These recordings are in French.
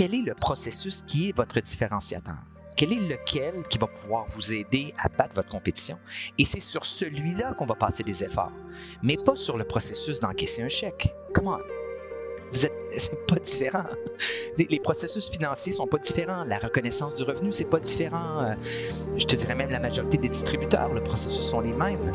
quel est le processus qui est votre différenciateur? Quel est lequel qui va pouvoir vous aider à battre votre compétition? Et c'est sur celui-là qu'on va passer des efforts, mais pas sur le processus d'encaisser un chèque. Comment? Vous êtes, c'est pas différent. Les, processus financiers sont pas différents. La reconnaissance du revenu, c'est pas différent. Euh, je te dirais même la majorité des distributeurs, le processus sont les mêmes.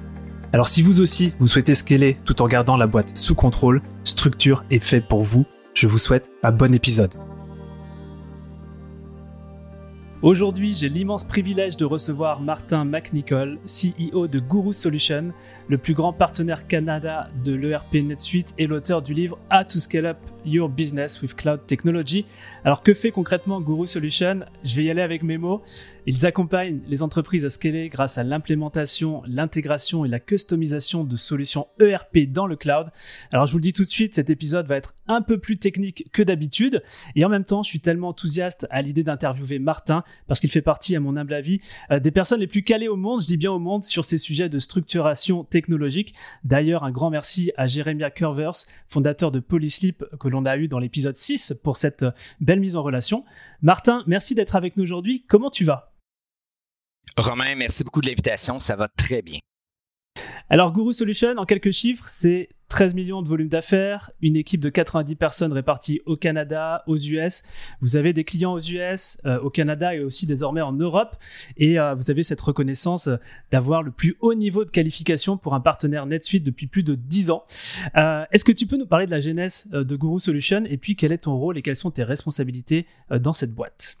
Alors si vous aussi, vous souhaitez scaler tout en gardant la boîte sous contrôle, Structure est fait pour vous. Je vous souhaite un bon épisode. Aujourd'hui, j'ai l'immense privilège de recevoir Martin McNichol, CEO de Guru Solution, le plus grand partenaire Canada de l'ERP NetSuite et l'auteur du livre How to Scale Up Your Business with Cloud Technology. Alors que fait concrètement Guru Solution? Je vais y aller avec mes mots. Ils accompagnent les entreprises à scaler grâce à l'implémentation, l'intégration et la customisation de solutions ERP dans le cloud. Alors je vous le dis tout de suite, cet épisode va être un peu plus technique que d'habitude et en même temps, je suis tellement enthousiaste à l'idée d'interviewer Martin parce qu'il fait partie, à mon humble avis, euh, des personnes les plus calées au monde, je dis bien au monde, sur ces sujets de structuration technologique. D'ailleurs, un grand merci à Jeremiah Curvers, fondateur de Polyslip, que l'on a eu dans l'épisode 6 pour cette euh, belle mise en relation. Martin, merci d'être avec nous aujourd'hui. Comment tu vas? Romain, merci beaucoup de l'invitation. Ça va très bien. Alors, Guru Solution, en quelques chiffres, c'est 13 millions de volume d'affaires, une équipe de 90 personnes réparties au Canada, aux US. Vous avez des clients aux US, euh, au Canada et aussi désormais en Europe. Et euh, vous avez cette reconnaissance d'avoir le plus haut niveau de qualification pour un partenaire NetSuite depuis plus de 10 ans. Euh, est-ce que tu peux nous parler de la genèse de Guru Solution et puis quel est ton rôle et quelles sont tes responsabilités dans cette boîte? euh,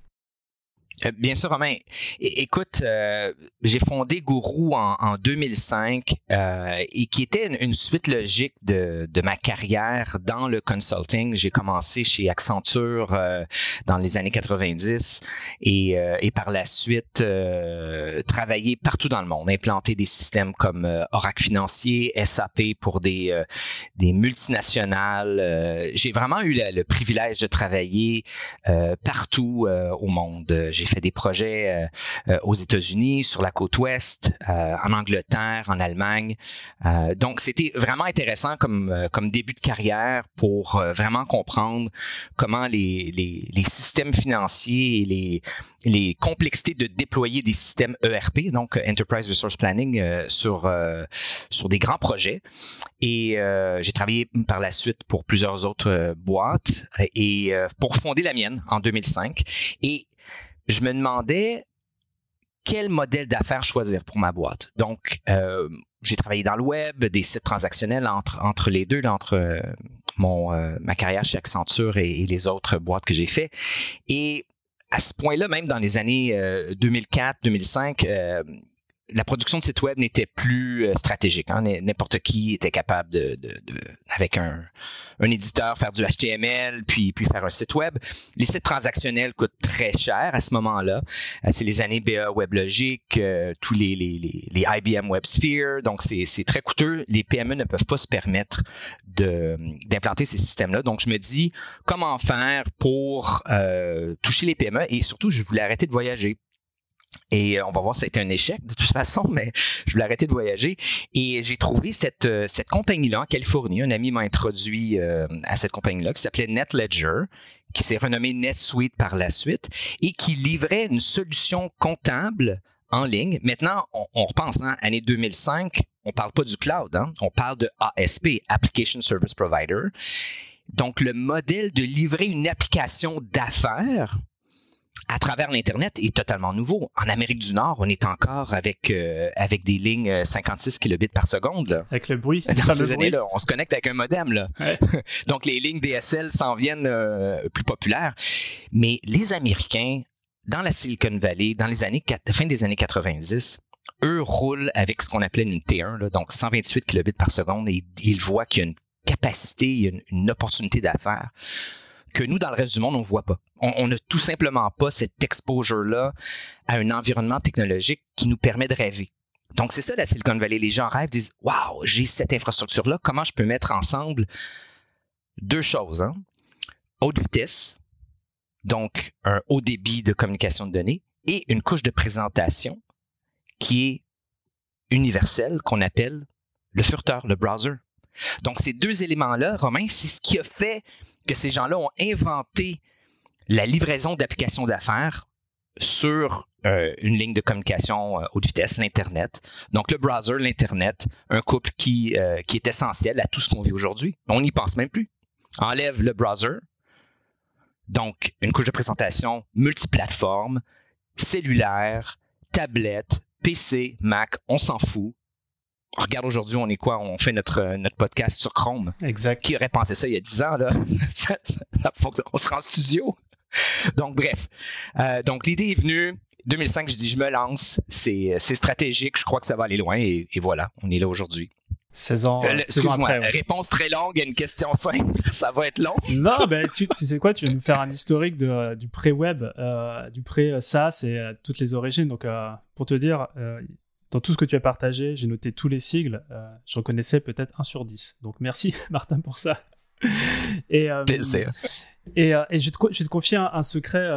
bien sûr, Romain. écoute, euh, j'ai fondé Gourou en, 2005 euh, et qui était une, suite logique de, ma carrière dans le consulting. J'ai commencé chez Accenture dans les années 90 et, et par la suite travaillé partout dans le monde, implanté des systèmes comme Oracle Financier, SAP pour des, des multinationales. j'ai vraiment eu le, privilège de travailler partout au monde. Fait des projets euh, euh, aux États-Unis, sur la côte ouest, euh, en Angleterre, en Allemagne. donc, c'était vraiment intéressant comme, comme début de carrière pour vraiment comprendre comment les, les, les, systèmes financiers et les, les complexités de déployer des systèmes ERP, donc Enterprise Resource Planning, sur, sur des grands projets. Et j'ai travaillé par la suite pour plusieurs autres boîtes et pour fonder la mienne en 2005. Et je me demandais quel modèle d'affaires choisir pour ma boîte. Donc, euh, j'ai travaillé dans le web, des sites transactionnels entre, les deux, entre euh, euh, ma carrière chez Accenture et, les autres boîtes que j'ai fait. Et à ce point-là, même dans les années 2004-2005, la production de sites web n'était plus euh, stratégique. Hein. N'importe qui était capable de, avec un, éditeur, faire du HTML, puis, puis faire un site web. Les sites transactionnels coûtent très cher à ce moment-là. Euh, c'est les années BA WebLogic, euh, tous les, les, les, IBM WebSphere. Donc, c'est très coûteux. Les PME ne peuvent pas se permettre d'implanter ces systèmes-là. Donc, je me dis, comment faire pour toucher les PME? Et surtout, je voulais arrêter de voyager et euh, on va voir, ça a été un échec de toute façon, mais je voulais arrêter de voyager. Et j'ai trouvé cette, euh, cette compagnie-là en Californie. Un ami m'a introduit euh, à cette compagnie-là qui s'appelait NetLedger, qui s'est renommée NetSuite par la suite et qui livrait une solution comptable en ligne. Maintenant, on, repense, hein, année 2005, on parle pas du cloud, hein, on parle de ASP, Application Service Provider. Donc, le modèle de livrer une application d'affaires à travers l'Internet est totalement nouveau. En Amérique du Nord, on est encore avec, euh, avec des lignes 56 euh, kilobits par seconde. Avec le bruit. Dans ces années-là, on se connecte avec un modem. Là. Donc, les lignes DSL s'en viennent euh, plus populaires. Mais les Américains, dans la Silicon Valley, dans les années, fin des années 90, eux roulent avec ce qu'on appelait une T1, là, donc 128 kilobits par seconde, et ils voient qu'il y a une capacité, une, une opportunité d'affaires que nous, dans le reste du monde, on ne voit pas. On n'a tout simplement pas cette exposure-là à un environnement technologique qui nous permet de rêver. Donc, c'est ça la Silicon Valley. Les gens rêvent, disent Waouh, j'ai cette infrastructure-là, comment je peux mettre ensemble deux choses, hein? Haute vitesse, donc un haut débit de communication de données, et une couche de présentation qui est universelle, qu'on appelle le furteur, le browser. Donc, ces deux éléments-là, Romain, c'est ce qui a fait que ces gens-là ont inventé la livraison d'applications d'affaires sur euh, une ligne de communication euh, haute vitesse, l'Internet. Donc, le browser, l'Internet, un couple qui, euh, qui est essentiel à tout ce qu'on vit aujourd'hui. On n'y pense même plus. Enlève le browser. Donc, une couche de présentation multiplateforme, cellulaire, tablette, PC, Mac, on s'en fout regarde aujourd'hui, on est quoi? On fait notre, notre podcast sur Chrome. Exact. Qui aurait pensé ça il y a 10 ans, là? on sera en studio. Donc, bref. Euh, donc, l'idée est venue. 2005, je dis, je me lance. C'est, stratégique. Je crois que ça va aller loin. Et, voilà, on est là aujourd'hui. 16 ans, euh, excuse-moi, réponse très longue à une question simple. Ça va être long. non, ben, tu, tu, sais quoi? Tu vas nous faire un historique de, du pré-web, euh, du pré-SaaS et toutes les origines. Donc, pour te dire, dans tout ce que tu as partagé, j'ai noté tous les sigles. Euh, je reconnaissais peut-être un sur 10. Donc merci Martin pour ça. et, euh, et, euh, et, je, vais te, je, vais te, confier un, secret.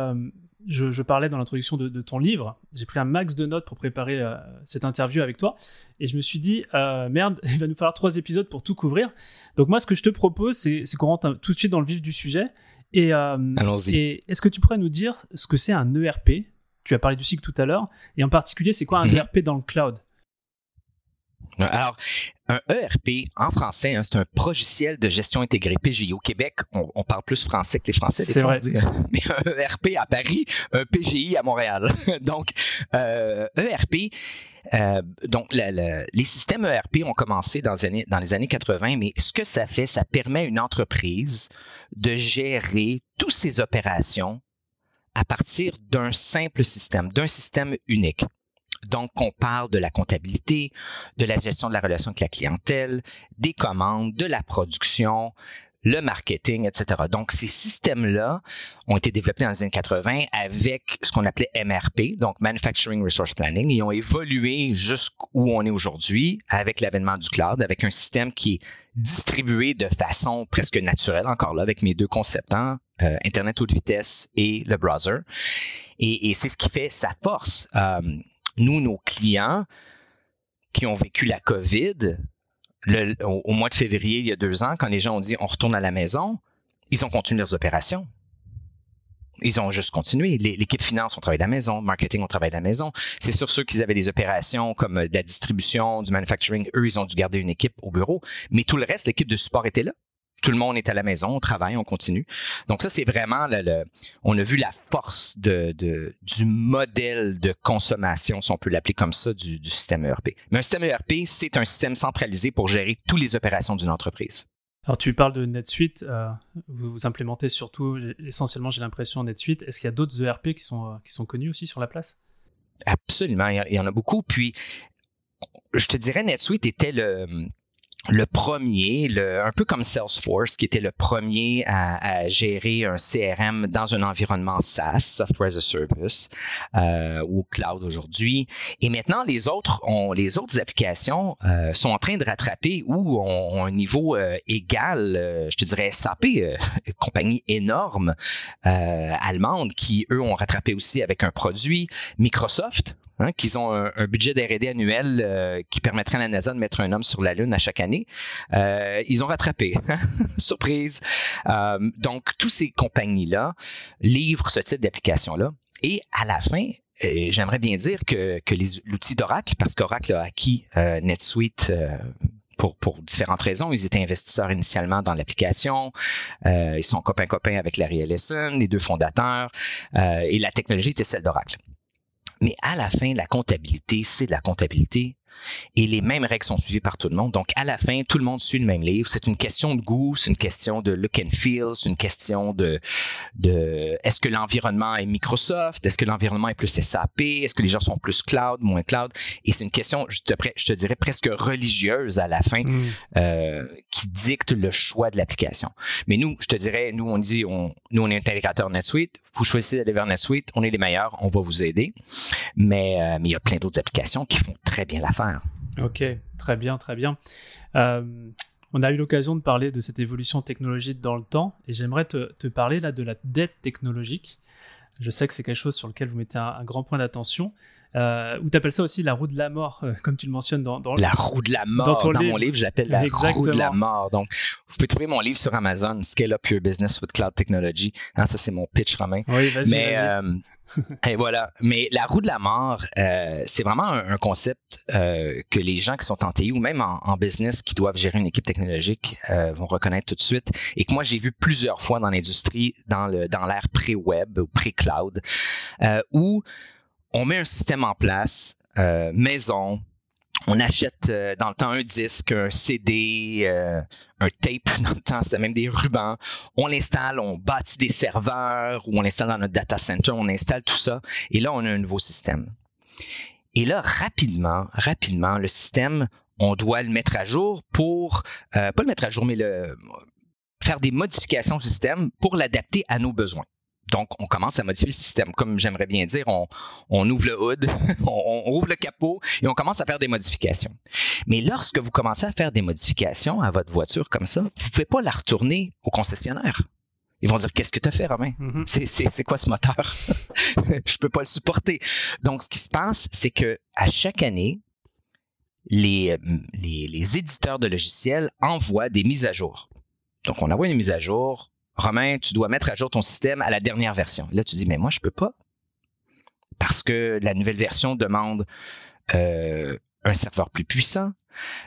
Je, parlais dans l'introduction de, ton livre. J'ai pris un max de notes pour préparer cette interview avec toi. Et je me suis dit, merde, il va nous falloir trois épisodes pour tout couvrir. Donc moi, ce que je te propose, c'est qu'on rentre tout de suite dans le vif du sujet. Et, Allons-y. Et est-ce que tu pourrais nous dire ce que c'est un ERP tu as parlé du cycle tout à l'heure. Et en particulier, c'est quoi un mhm. ERP dans le cloud? Alors, un ERP en français, hein, c'est un logiciel de gestion intégrée PGI. Au Québec, on, parle plus français que les Français. C'est vrai. mais un ERP à Paris, un PGI à Montréal. donc, euh, ERP, euh, donc les systèmes ERP ont commencé dans les, années, dans les années 80, mais ce que ça fait, ça permet à une entreprise de gérer toutes ses opérations à partir d'un simple système, d'un système unique. Donc, on parle de la comptabilité, de la gestion de la relation avec la clientèle, des commandes, de la production, le marketing, etc. Donc, ces systèmes-là ont été développés dans les années 80 avec ce qu'on appelait MRP, donc Manufacturing Resource Planning. Ils ont évolué jusqu'où on est aujourd'hui avec l'avènement du cloud, avec un système qui est distribué de façon presque naturelle, encore là, avec mes deux conceptants, euh, Internet haute vitesse et le browser. Et, c'est ce qui fait sa force. Euh, nous, nos clients qui ont vécu la COVID, au, mois de février, il y a deux ans, quand les gens ont dit on retourne à la maison, ils ont continué leurs opérations. Ils ont juste continué. L'équipe finance, on travaille de la maison. Marketing, on travaille de la maison. C'est sur ceux qui avaient des opérations comme de la distribution, du manufacturing. Eux, ils ont dû garder une équipe au bureau. Mais tout le reste, l'équipe de support était là tout le monde est à la maison, on travaille, on continue. Donc ça, c'est vraiment le, on a vu la force de, du modèle de consommation, si on peut l'appeler comme ça, du, système ERP. Mais un système ERP, c'est un système centralisé pour gérer toutes les opérations d'une entreprise. Alors tu parles de NetSuite, euh, vous, vous, implémentez surtout, essentiellement j'ai l'impression NetSuite. Est-ce qu'il y a d'autres ERP qui sont, euh, qui sont connus aussi sur la place? Absolument, il y en a beaucoup. Puis je te dirais, NetSuite était le le premier, le, un peu comme Salesforce, qui était le premier à, à, gérer un CRM dans un environnement SaaS, Software as a Service, euh, ou cloud aujourd'hui. Et maintenant, les autres, ont, les autres applications euh, sont en train de rattraper ou ont, un niveau euh, égal, euh, je te dirais SAP, euh, compagnie énorme allemande, qui eux ont rattrapé aussi avec un produit. Microsoft, Hein, qu'ils ont un, budget d'R&D annuel euh, qui permettrait à la NASA de mettre un homme sur la Lune à chaque année. Euh, ils ont rattrapé. Surprise. Euh, donc, tous ces compagnies-là livrent ce type d'application-là. Et à la fin, j'aimerais bien dire que, que l'outil d'Oracle, parce qu'Oracle a acquis NetSuite pour, pour, différentes raisons. Ils étaient investisseurs initialement dans l'application. ils sont copains-copains avec Larry Ellison, les deux fondateurs. et la technologie était celle d'Oracle. Mais à la fin, la comptabilité, c'est de la comptabilité. Et les mêmes règles sont suivies par tout le monde. Donc, à la fin, tout le monde suit le même livre. C'est une question de goût, c'est une question de look and feel, c'est une question de, de est-ce que l'environnement est Microsoft, est-ce que l'environnement est plus SAP, est-ce que les gens sont plus cloud, moins cloud? Et c'est une question, je te, je te dirais, presque religieuse à la fin mm. euh, qui dicte le choix de l'application. Mais nous, je te dirais, nous, on dit, on, nous, on est intégrateur NetSuite. Vous choisissez d'aller vers NetSuite, on est les meilleurs, on va vous aider. Mais, euh, mais il y a plein d'autres applications qui font très bien l'affaire. Ok, très bien, très bien. Euh, on a eu l'occasion de parler de cette évolution technologique dans le temps et j'aimerais te, parler là de la dette technologique. Je sais que c'est quelque chose sur lequel vous mettez un grand point d'attention. Euh, ou tu appelles ça aussi la roue de la mort, euh, comme tu le mentionnes dans, dans La roue de la mort. Dans, mon livre, j'appelle la roue de la mort. Donc, vous pouvez trouver mon livre sur Amazon, Scale Up Your Business with Cloud Technology. Hein, ça, c'est mon pitch, Romain. Oui, vas-y, Mais, euh, et voilà. Mais la roue de la mort, euh, c'est vraiment un, concept euh, que les gens qui sont en TI ou même en, en business qui doivent gérer une équipe technologique euh, vont reconnaître tout de suite et que moi j'ai vu plusieurs fois dans l'industrie, dans l'ère pré-web ou pré-cloud, où on met un système en place, euh, maison, on achète euh, dans le temps un disque, un CD, euh, un tape, dans le temps c'était même des rubans. On l'installe, on bâtit des serveurs ou on l'installe dans notre data center, on installe tout ça et là on a un nouveau système. Et là rapidement, rapidement le système, on doit le mettre à jour pour pas le mettre à jour mais le faire des modifications au système pour l'adapter à nos besoins. Donc, on commence à modifier le système. Comme j'aimerais bien dire, on, ouvre le hood, on, ouvre le capot et on commence à faire des modifications. Mais lorsque vous commencez à faire des modifications à votre voiture comme ça, vous ne pouvez pas la retourner au concessionnaire. Ils vont dire qu'est-ce que tu as fait, Romain? Mm-hmm. C'est quoi ce moteur? Je peux pas le supporter. Donc, ce qui se passe, c'est que à chaque année, les, les, les éditeurs de logiciels envoient des mises à jour. Donc, on envoie une mise à jour Romain, tu dois mettre à jour ton système à la dernière version. Là, tu dis, mais moi, je peux pas. Parce que la nouvelle version demande euh, un serveur plus puissant,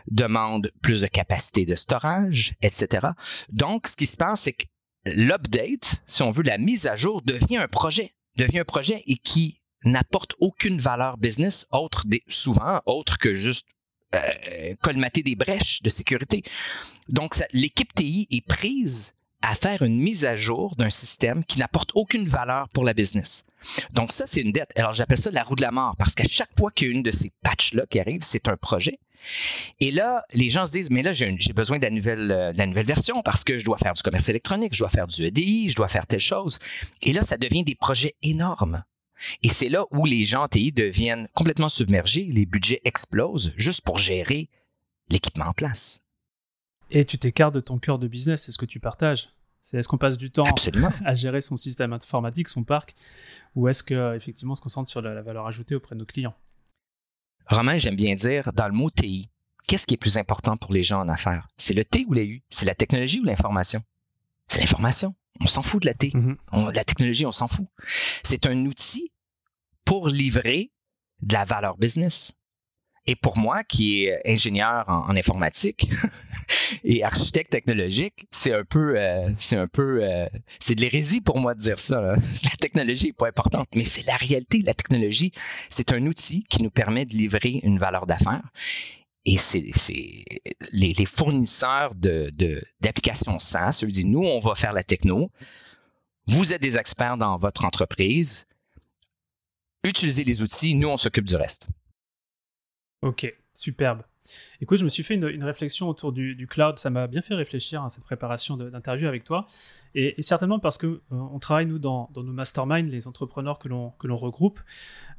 demande plus de capacité de storage, etc. Donc, ce qui se passe, c'est que l'update, si on veut, la mise à jour, devient un projet, devient un projet et qui n'apporte aucune valeur business autre des, souvent autre que juste euh, colmater des brèches de sécurité. Donc, l'équipe TI est prise à faire une mise à jour d'un système qui n'apporte aucune valeur pour la business. Donc ça, c'est une dette. Alors j'appelle ça la roue de la mort parce qu'à chaque fois qu'il y a une de ces patchs-là qui arrive, c'est un projet. Et là, les gens se disent, mais là, j'ai besoin de la, nouvelle, euh, de la nouvelle version parce que je dois faire du commerce électronique, je dois faire du EDI, je dois faire telle chose. Et là, ça devient des projets énormes. Et c'est là où les gens TI deviennent complètement submergés, les budgets explosent juste pour gérer l'équipement en place. Et tu t'écartes de ton cœur de business, c'est ce que tu partages. C'est est-ce qu'on passe du temps à gérer son système informatique, son parc, ou est-ce que effectivement on se concentre sur la, valeur ajoutée auprès de nos clients? Romain, j'aime bien dire dans le mot TI, qu'est-ce qui est plus important pour les gens en affaires? C'est le T ou la U? C'est la technologie ou l'information? C'est l'information. On s'en fout de la T. Mm-hmm. la technologie, on s'en fout. C'est un outil pour livrer de la valeur business. Et pour moi, qui est ingénieur en, informatique et architecte technologique, c'est un peu, euh, c'est un peu, euh, c'est de l'hérésie pour moi de dire ça. La technologie est pas importante, mais c'est la réalité. La technologie, c'est un outil qui nous permet de livrer une valeur d'affaires. Et c'est, les, les, fournisseurs de, d'applications SaaS, eux disent, nous, on va faire la techno. Vous êtes des experts dans votre entreprise. Utilisez les outils, nous, on s'occupe du reste. Ok, superbe. Écoute, je me suis fait une, réflexion autour du, cloud. Ça m'a bien fait réfléchir à cette préparation d'interview avec toi. Et, certainement parce que euh, on travaille, nous, dans, nos masterminds, les entrepreneurs que l'on regroupe.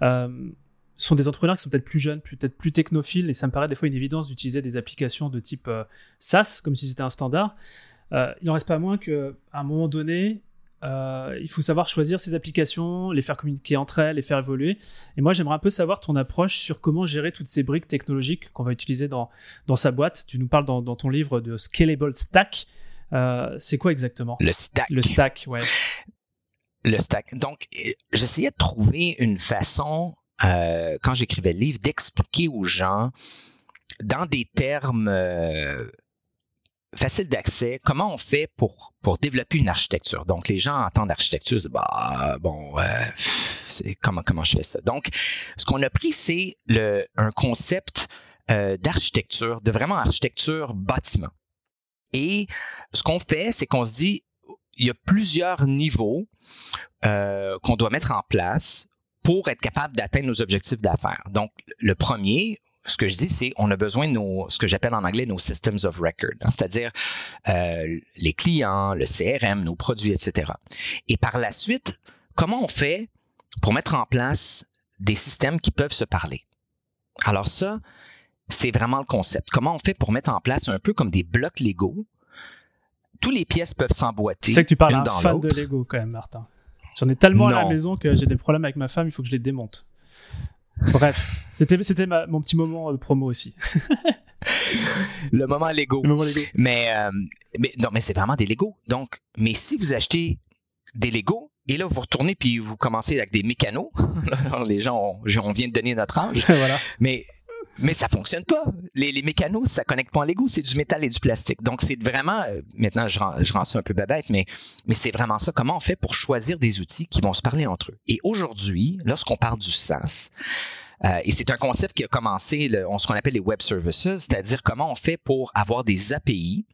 Euh, sont des entrepreneurs qui sont peut-être plus jeunes, peut-être plus technophiles, et ça me paraît des fois une évidence d'utiliser des applications de type euh, SaaS, comme si c'était un standard. il n'en reste pas moins qu'à un moment donné, euh, il faut savoir choisir ces applications, les faire communiquer entre elles, les faire évoluer. Et moi, j'aimerais un peu savoir ton approche sur comment gérer toutes ces briques technologiques qu'on va utiliser dans, dans sa boîte. Tu nous parles dans, ton livre de Scalable Stack. Euh, c'est quoi exactement? Le stack. Le stack, ouais. Le stack. Donc, j'essayais de trouver une façon, euh, quand j'écrivais le livre, d'expliquer aux gens dans des termes facile d'accès, comment on fait pour, développer une architecture? Donc, les gens entendent architecture, bah, bon, c'est comment, je fais ça? Donc, ce qu'on a pris, c'est un concept d'architecture, de vraiment architecture bâtiment. Et ce qu'on fait, c'est qu'on se dit, il y a plusieurs niveaux qu'on doit mettre en place pour être capable d'atteindre nos objectifs d'affaires. Donc, le premier, ce que je dis, c'est on a besoin de nos, ce que j'appelle en anglais nos systems of record, hein, c'est-à-dire euh, les clients, le CRM, nos produits, etc. Et par la suite, comment on fait pour mettre en place des systèmes qui peuvent se parler? Alors ça, c'est vraiment le concept. Comment on fait pour mettre en place un peu comme des blocs Lego? Tous les pièces peuvent s'emboîter. C'est que tu parles d'un fan de Lego quand même, Martin. J'en ai tellement à la maison que j'ai des problèmes avec ma femme, il faut que je les démonte. Bref, c'était c'était mon petit moment de promo aussi. le moment Lego. Le moment Lego. Mais, euh, mais non, mais c'est vraiment des Lego. Donc, mais si vous achetez des Lego et là vous retournez puis vous commencez avec des mécanos, les gens, on, vient de donner notre âge. voilà. Mais mais ça fonctionne pas. Les, mécanos, ça connecte pas en Lego, c'est du métal et du plastique. Donc c'est vraiment, euh, maintenant je je rends ça un peu babette, mais, mais c'est vraiment ça. Comment on fait pour choisir des outils qui vont se parler entre eux? Et aujourd'hui, lorsqu'on parle du SaaS, euh, et c'est un concept qui a commencé, on, ce qu'on appelle les web services, c'est-à-dire comment on fait pour avoir des API.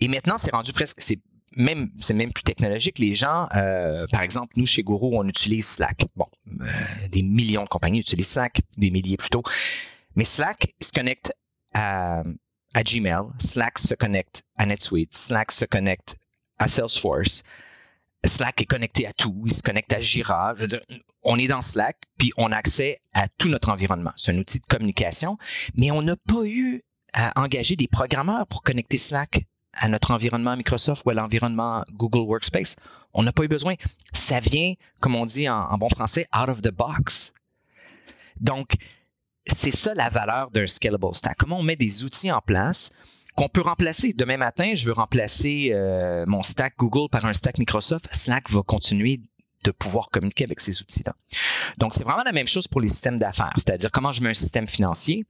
Et maintenant, c'est rendu presque, c'est même c'est même plus technologique. Les gens, euh, par exemple, nous chez Guru, on utilise Slack. Bon, euh, des millions de compagnies utilisent Slack, des milliers plutôt. Mais Slack se connecte à, Gmail, Slack se connecte à NetSuite, Slack se connecte à Salesforce. Slack est connecté à tout, il se connecte à Jira. Je veux dire, on est dans Slack, puis on a accès à tout notre environnement. C'est un outil de communication, mais on n'a pas eu à engager des programmeurs pour connecter Slack à notre environnement Microsoft ou à l'environnement Google Workspace. On n'a pas eu besoin. Ça vient, comme on dit en, en bon français, out of the box. Donc, c'est ça la valeur d'un scalable stack. Comment on met des outils en place qu'on peut remplacer? Demain matin, je veux remplacer euh, mon stack Google par un stack Microsoft. Slack va continuer de pouvoir communiquer avec ces outils-là. Donc, c'est vraiment la même chose pour les systèmes d'affaires, c'est-à-dire comment je mets un système financier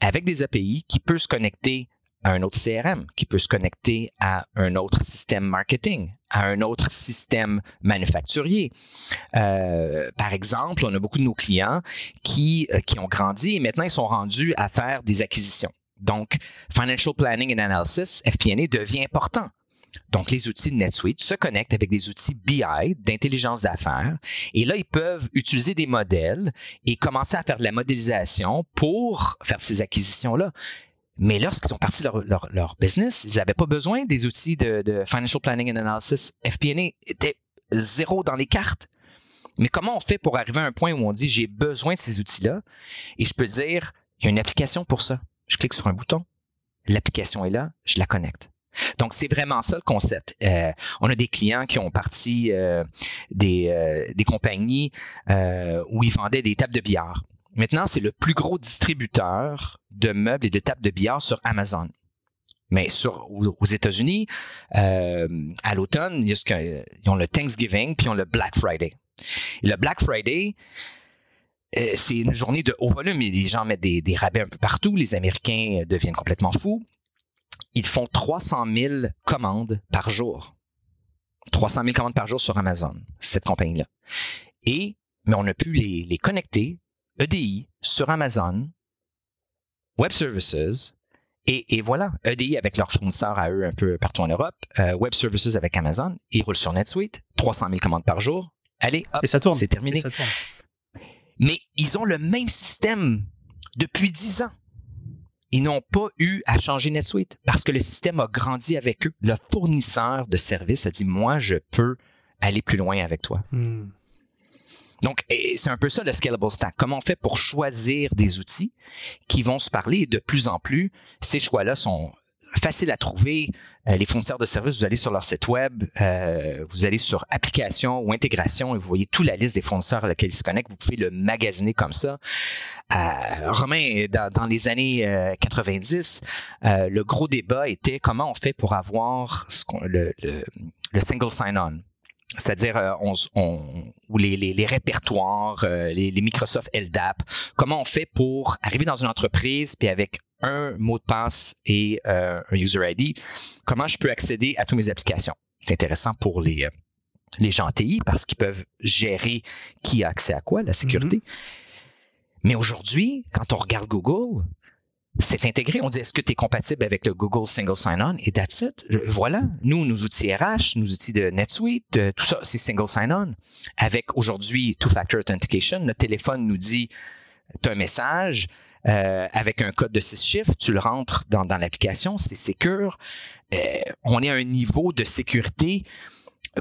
avec des API qui peut se connecter à un autre CRM, qui peut se connecter à un autre système marketing, à un autre système manufacturier. Euh, par exemple, on a beaucoup de nos clients qui, euh, qui ont grandi et maintenant ils sont rendus à faire des acquisitions. Donc, Financial Planning and Analysis, FP&A, devient important. Donc, les outils de NetSuite se connectent avec des outils BI, d'intelligence d'affaires, et là, ils peuvent utiliser des modèles et commencer à faire de la modélisation pour faire ces acquisitions-là. Mais lorsqu'ils sont partis leur, business, ils n'avaient pas besoin des outils de, de Financial Planning and Analysis. FP&A était zéro dans les cartes. Mais comment on fait pour arriver à un point où on dit j'ai besoin de ces outils-là? Et je peux dire il y a une application pour ça. Je clique sur un bouton, l'application est là, je la connecte. Donc, c'est vraiment ça le concept. Euh, on a des clients qui ont parti euh, des, euh, des compagnies où ils vendaient des tables de billard. Maintenant, c'est le plus gros distributeur de meubles et de tables de billard sur Amazon. Mais sur, aux États-Unis, à l'automne, ils ont le Thanksgiving puis ils ont le Black Friday. Et le Black Friday, c'est une journée de haut volume. Les gens mettent des, rabais un peu partout. Les Américains deviennent complètement fous ils font 300 000 commandes par jour. 300 000 commandes par jour sur Amazon, cette compagnie-là. Et, mais on a pu les, les connecter, EDI, sur Amazon, Web Services, et, et, voilà, EDI avec leurs fournisseurs à eux un peu partout en Europe, euh, Web Services avec Amazon, ils roulent sur NetSuite, 300 000 commandes par jour. Allez, hop, c'est terminé. Mais ils ont le même système depuis 10 ans ils n'ont pas eu à changer NetSuite parce que le système a grandi avec eux. Le fournisseur de services a dit, moi, je peux aller plus loin avec toi. Hmm. Donc, c'est un peu ça le scalable stack. Comment on fait pour choisir des outils qui vont se parler? De plus en plus, ces choix-là sont facile à trouver. Euh, les fournisseurs de services, vous allez sur leur site web, euh, vous allez sur application ou intégration et vous voyez toute la liste des fournisseurs à laquelle ils se connectent. Vous pouvez le magasiner comme ça. Euh, Romain, dans, les années 90, le gros débat était comment on fait pour avoir le, single sign-on c'est-à-dire on, on, ou les, les, les répertoires, les, les, Microsoft LDAP, comment on fait pour arriver dans une entreprise puis avec un mot de passe et euh, un user ID, comment je peux accéder à toutes mes applications? C'est intéressant pour les, euh, les gens TI parce qu'ils peuvent gérer qui a accès à quoi, la sécurité. Mm-hmm. Mais aujourd'hui, quand on regarde Google, c'est intégré. On dit est-ce que tu es compatible avec le Google Single Sign-On? Et that's it. Voilà. Nous, nos outils RH, nos outils de NetSuite, euh, tout ça, c'est Single Sign-On. Avec aujourd'hui Two-Factor Authentication, notre téléphone nous dit tu as un message euh, avec un code de six chiffres, tu le rentres dans, l'application, c'est secure. Euh, on est à un niveau de sécurité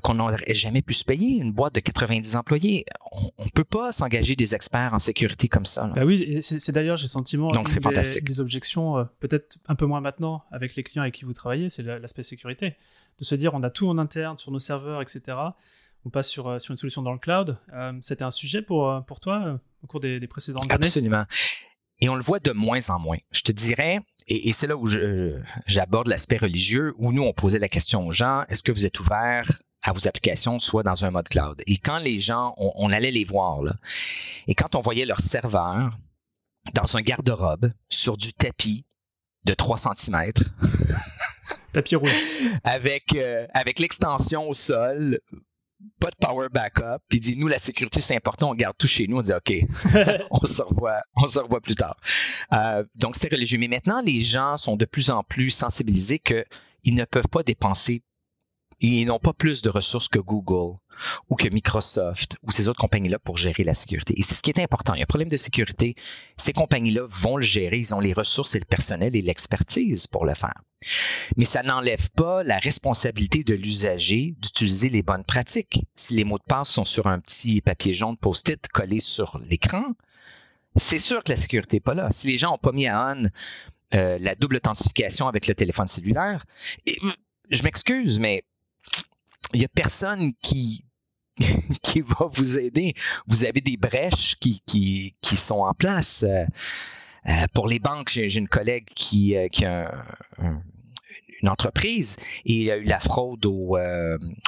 qu'on n'aurait jamais pu se payer, une boîte de 90 employés. On ne peut pas s'engager des experts en sécurité comme ça. Bah oui, c'est d'ailleurs, j'ai le sentiment, Donc c'est fantastique. Les objections, euh, peut-être un peu moins maintenant avec les clients avec qui vous travaillez, c'est l'aspect sécurité. De se dire, on a tout en interne sur nos serveurs, etc. On passe sur, euh, sur une solution dans le cloud. Euh, c'était un sujet pour, pour toi au cours des, précédentes années? Absolument. Et on le voit de moins en moins. Je te dirais, et, c'est là où j'aborde l'aspect religieux, où nous, on posait la question aux gens, est-ce que vous êtes ouverts à vos applications, soit dans un mode cloud? Et quand les gens, on, allait les voir, là, et quand on voyait leur serveur dans un garde-robe sur du tapis de 3 cm, tapis rouge, avec, euh, avec l'extension au sol, pas de power backup, puis dit nous la sécurité c'est important, on garde tout chez nous, on dit ok, on se revoit, on se revoit plus tard. Euh, donc c'était religieux, mais maintenant les gens sont de plus en plus sensibilisés que ils ne peuvent pas dépenser ils n'ont pas plus de ressources que Google ou que Microsoft ou ces autres compagnies-là pour gérer la sécurité. Et c'est ce qui est important. Il y a un problème de sécurité. Ces compagnies-là vont le gérer. Ils ont les ressources et le personnel et l'expertise pour le faire. Mais ça n'enlève pas la responsabilité de l'usager d'utiliser les bonnes pratiques. Si les mots de passe sont sur un petit papier jaune post-it collé sur l'écran, c'est sûr que la sécurité n'est pas là. Si les gens n'ont pas mis à on euh, la double authentification avec le téléphone cellulaire, je m'excuse, mais il y a personne qui qui va vous aider. Vous avez des brèches qui, qui, qui sont en place. Euh, euh, pour les banques, j'ai une collègue qui, euh, qui a une entreprise et il y a eu la fraude au,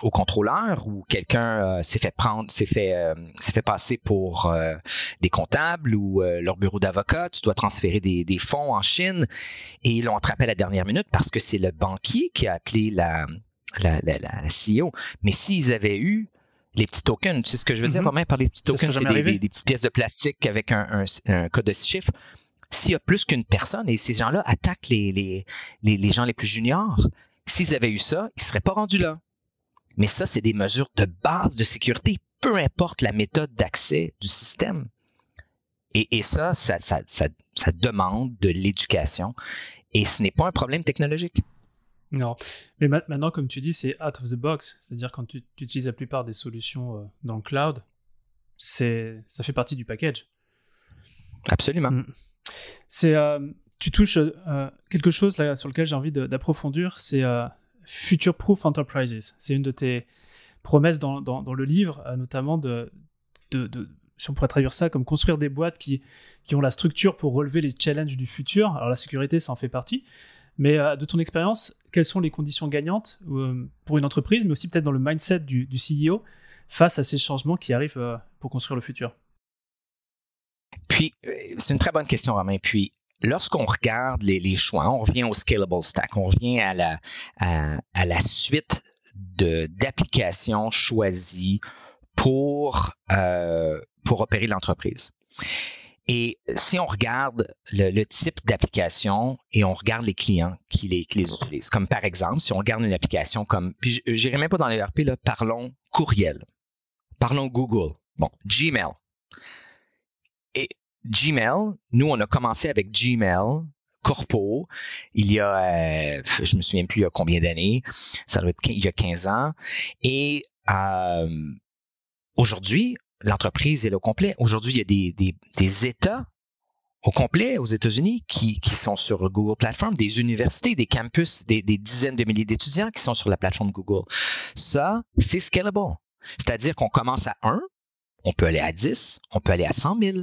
au contrôleur où quelqu'un s'est fait prendre, s'est fait, s'est fait passer pour des comptables ou leur bureau d'avocat. Tu dois transférer des, des fonds en Chine et ils l'ont attrapé à la dernière minute parce que c'est le banquier qui a appelé la, la, la, la CEO. Mais s'ils avaient eu les petits tokens, tu sais ce que je veux dire, mm par les petits tokens, c'est des, des, petites pièces de plastique avec un, un, code de six chiffres. S'il y a plus qu'une personne et ces gens-là attaquent les, les, les, les gens les plus juniors, s'ils avaient eu ça, ils ne seraient pas rendus là. Mais ça, c'est des mesures de base de sécurité, peu importe la méthode d'accès du système. Et, et ça, ça, ça, ça, ça demande de l'éducation. Et ce n'est pas un problème technologique. Non, mais maintenant, comme tu dis, c'est out of the box. C'est-à-dire quand tu, utilises la plupart des solutions euh, dans le cloud, c'est ça fait partie du package. Absolument. Mm. C'est euh, tu touches euh, quelque chose là sur lequel j'ai envie d'approfondir, c'est future proof enterprises. C'est une de tes promesses dans, dans, le livre, notamment de, de, de, si on pourrait traduire ça comme construire des boîtes qui, qui ont la structure pour relever les challenges du futur. Alors la sécurité, ça en fait partie. Mais de ton expérience, quelles sont les conditions gagnantes euh, pour une entreprise, mais aussi peut-être dans le mindset du, CEO face à ces changements qui arrivent euh, pour construire le futur? Puis, euh, c'est une très bonne question, Romain. Puis, lorsqu'on regarde les, choix, on revient au scalable stack, on revient à la, à, la suite d'applications choisies pour, pour opérer l'entreprise. Et si on regarde le, type d'application et on regarde les clients qui les, utilisent, comme par exemple, si on regarde une application comme, puis j'irai même pas dans l'ERP, là, parlons courriel, parlons Google, bon, Gmail. Et Gmail, nous, on a commencé avec Gmail, Corpo, il y a, euh, je me souviens plus il y a combien d'années, ça doit être il y a 15 ans. Et euh, aujourd'hui, l'entreprise est au complet. Aujourd'hui, il y a des, des, des, États au complet aux États-Unis qui, qui sont sur Google Platform, des universités, des campus, des, des dizaines de milliers d'étudiants qui sont sur la plateforme Google. Ça, c'est scalable. C'est-à-dire qu'on commence à 1, on peut aller à 10, on peut aller à 100 000.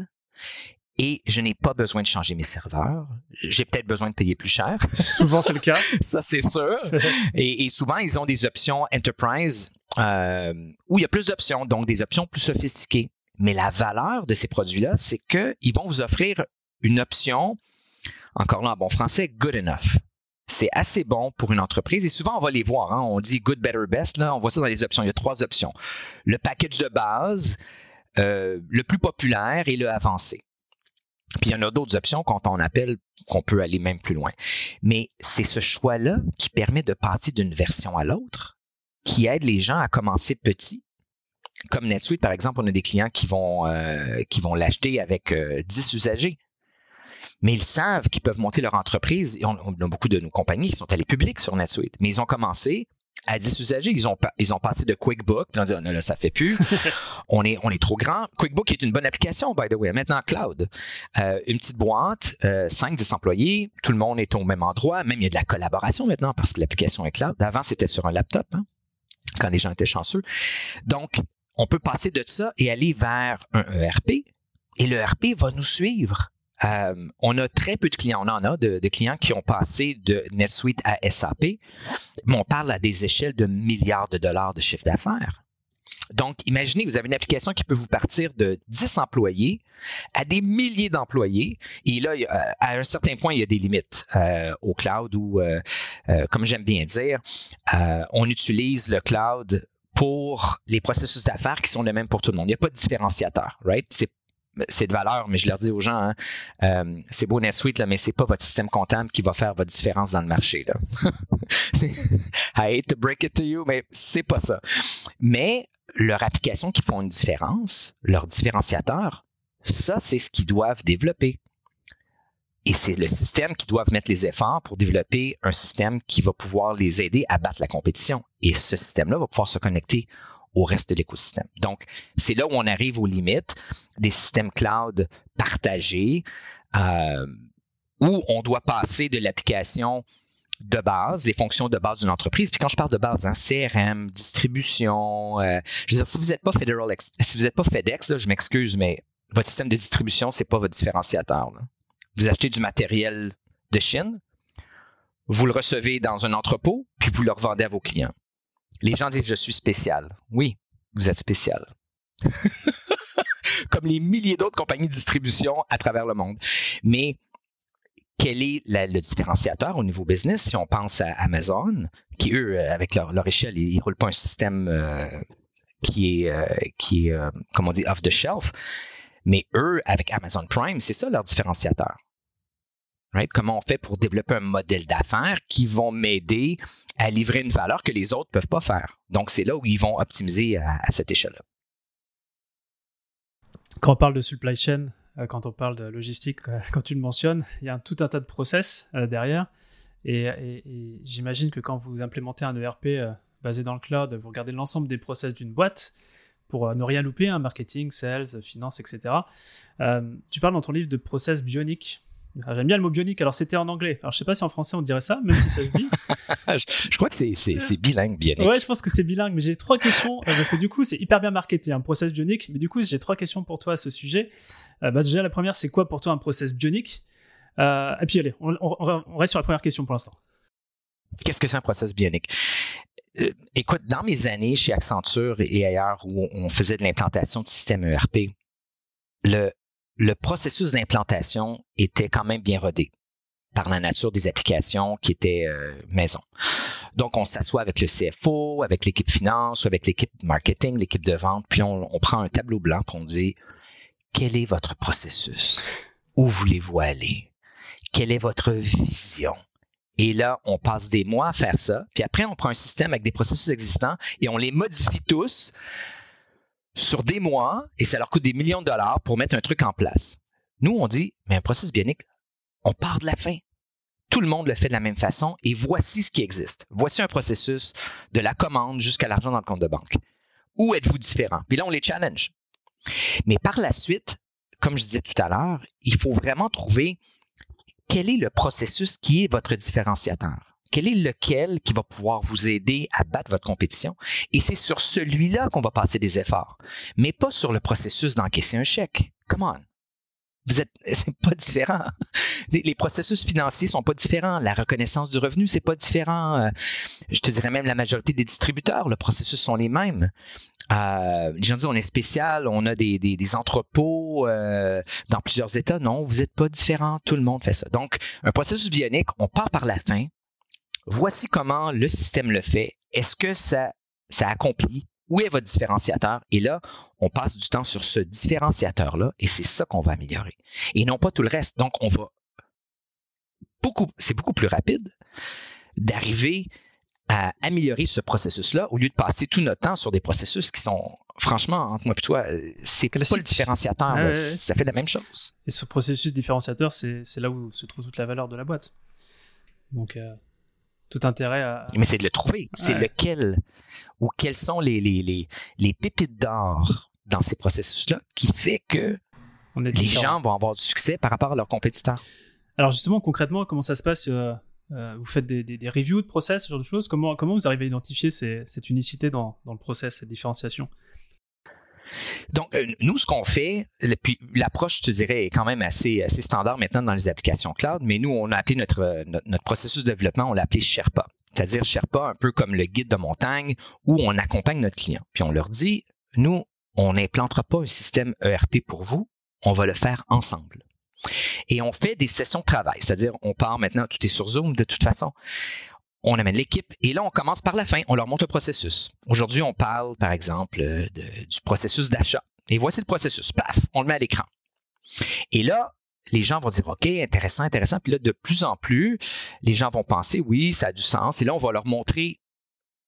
Et je n'ai pas besoin de changer mes serveurs. J'ai peut-être besoin de payer plus cher. Souvent, c'est le cas. Ça, c'est sûr. et, et, souvent, ils ont des options enterprise euh, où il y a plus d'options, donc des options plus sophistiquées. Mais la valeur de ces produits-là, c'est qu'ils vont vous offrir une option, encore là en bon français, good enough. C'est assez bon pour une entreprise et souvent on va les voir. Hein. On dit good, better, best. Là, on voit ça dans les options. Il y a trois options. Le package de base, euh, le plus populaire et le avancé. Puis il y en a d'autres options quand on appelle qu'on peut aller même plus loin. Mais c'est ce choix-là qui permet de passer d'une version à l'autre, qui aide les gens à commencer petit. Comme NetSuite, par exemple, on a des clients qui vont, euh, vont l'acheter avec 10 euh, usagers. Mais ils savent qu'ils peuvent monter leur entreprise. Et on, a beaucoup de nos compagnies qui sont allées publiques sur NetSuite. Mais ils ont commencé à 10 usagers. Ils ont, ils ont passé de QuickBook, puis on dit, oh, non, là, ça fait plus. on, est, on est trop grand. QuickBook est une bonne application, by the way. Maintenant, cloud. Euh, une petite boîte, euh, 5-10 employés, tout le monde est au même endroit. Même, il y a de la collaboration maintenant parce que l'application est cloud. Avant, c'était sur un laptop, hein, quand les gens étaient chanceux. Donc, on peut passer de ça et aller vers un ERP. Et le ERP va nous suivre. Euh, on a très peu de clients, on en a de, clients qui ont passé de NetSuite à SAP, mais on parle à des échelles de milliards de dollars de chiffre d'affaires. Donc, imaginez, vous avez une application qui peut vous partir de 10 employés à des milliers d'employés. Et là, à un certain point, il y a des limites euh, au cloud où, euh, comme j'aime bien dire, on utilise le cloud pour les processus d'affaires qui sont les mêmes pour tout le monde. Il n'y a pas de différenciateur, right? C'est de valeur, mais je leur dis aux gens, hein, euh, c'est beau NetSuite, là, mais c'est pas votre système comptable qui va faire votre différence dans le marché. I hate to break it to you, mais c'est pas ça. Mais leurs applications qui font une différence, leurs différenciateurs, ça, c'est ce qu'ils doivent développer. Et c'est le système qui doit mettre les efforts pour développer un système qui va pouvoir les aider à battre la compétition. Et ce système-là va pouvoir se connecter au reste de l'écosystème. Donc, c'est là où on arrive aux limites des systèmes cloud partagés, euh, où on doit passer de l'application de base, les fonctions de base d'une entreprise. Puis quand je parle de base, hein, CRM, distribution, euh, je veux dire, si vous n'êtes pas Federal, si vous n'êtes pas FedEx, je m'excuse, mais votre système de distribution, c'est pas votre différenciateur. Vous achetez du matériel de Chine, vous le recevez dans un entrepôt, puis vous le revendez à vos clients. Les gens disent je suis spécial. Oui, vous êtes spécial. Comme les milliers d'autres compagnies de distribution à travers le monde. Mais quel est le différenciateur au niveau business? Si on pense à Amazon, qui eux, euh, avec leur, échelle, ils ne roulent pas un système euh, qui est, euh, qui est comme on dit, off the shelf. Mais eux, avec Amazon Prime, c'est ça leur différenciateur. Comment on fait pour développer un modèle d'affaires qui vont m'aider à livrer une valeur que les autres ne peuvent pas faire? Donc, c'est là où ils vont optimiser à, cette échelle-là. Quand on parle de supply chain, euh, quand on parle de logistique, euh, quand tu le mentionnes, il y a tout un tas de process euh, derrière. Et, j'imagine que quand vous implémentez un ERP basé dans le cloud, vous regardez l'ensemble des process d'une boîte pour ne rien louper, hein, marketing, sales, finance, etc. tu parles dans ton livre de process bionique. Ah, j'aime bien le mot bionique. Alors, c'était en anglais. Alors, je sais pas si en français on dirait ça, même si ça se dit. je, crois que c'est bilingue, bionique. Ouais, je pense que c'est bilingue. Mais j'ai trois questions euh, parce que du coup, c'est hyper bien marketé, un process bionique. Mais du coup, j'ai trois questions pour toi à ce sujet. Euh, bah, déjà, la première, c'est quoi pour toi un process bionique euh, Et puis, allez, on, on, reste sur la première question pour l'instant. Qu'est-ce que c'est un process bionique Écoute, dans mes années chez Accenture et ailleurs où on faisait de l'implantation de systèmes ERP, le, le processus d'implantation était quand même bien rodé par la nature des applications qui étaient euh, maison. Donc, on s'assoit avec le CFO, avec l'équipe finance, ou avec l'équipe marketing, l'équipe de vente, puis on, prend un tableau blanc, puis on dit, quel est votre processus? Où voulez-vous aller? Quelle est votre vision? Et là, on passe des mois à faire ça, puis après, on prend un système avec des processus existants et on les modifie tous sur des mois et ça leur coûte des millions de dollars pour mettre un truc en place. Nous, on dit, mais un processus bionique, on part de la fin. Tout le monde le fait de la même façon et voici ce qui existe. Voici un processus de la commande jusqu'à l'argent dans le compte de banque. Où êtes-vous différent? Puis là, on les challenge. Mais par la suite, comme je disais tout à l'heure, il faut vraiment trouver quel est le processus qui est votre différenciateur quel est lequel qui va pouvoir vous aider à battre votre compétition? Et c'est sur celui-là qu'on va passer des efforts, mais pas sur le processus d'encaisser un chèque. Come on. Vous êtes, c'est pas différent. Les processus financiers sont pas différents. La reconnaissance du revenu, c'est pas différent. Euh, je te dirais même la majorité des distributeurs, le processus sont les mêmes. Euh, les gens disent on est spécial, on a des, des, entrepôts euh, dans plusieurs États. Non, vous n'êtes pas différent. Tout le monde fait ça. Donc, un processus bionique, on part par la fin, voici comment le système le fait. Est-ce que ça, ça accomplit? Où est votre différenciateur? Et là, on passe du temps sur ce différenciateur-là et c'est ça qu'on va améliorer. Et non pas tout le reste. Donc, on va beaucoup, c'est beaucoup plus rapide d'arriver à améliorer ce processus-là au lieu de passer tout notre temps sur des processus qui sont, franchement, entre moi et toi, euh, c'est pas le différenciateur. Ça fait la même chose. Et ce processus différenciateur, c'est là où se trouve toute la valeur de la boîte. Donc, euh, tout intérêt à. Mais c'est de le trouver. C'est lequel ou quelles sont les, les, les, les pépites d'or dans ces processus-là qui fait que les gens vont avoir du succès par rapport à leurs compétiteurs? Alors justement, concrètement, comment ça se passe euh, euh, Vous faites des, des, reviews de process, ce genre de choses? Comment, comment vous arrivez à identifier cette unicité dans, dans le process, cette différenciation? Donc, euh, nous, ce qu'on fait, puis l'approche, je te dirais, est quand même assez, standard maintenant dans les applications cloud, mais nous, on a appelé notre, notre, processus de développement, on l'a appelé Sherpa. C'est-à-dire Sherpa, un peu comme le guide de montagne, où on accompagne notre client. Puis on leur dit, nous, on n'implantera pas un système ERP pour vous, on va le faire ensemble. Et on fait des sessions de travail, c'est-à-dire on part maintenant, tout est sur Zoom de toute façon. On amène l'équipe et là, on commence par la fin, on leur montre le processus. Aujourd'hui, on parle, par exemple, du processus d'achat. Et voici le processus. Paf, on le met à l'écran. Et là, les gens vont dire, OK, intéressant, intéressant. Puis là, de plus en plus, les gens vont penser, oui, ça a du sens. Et là, on va leur montrer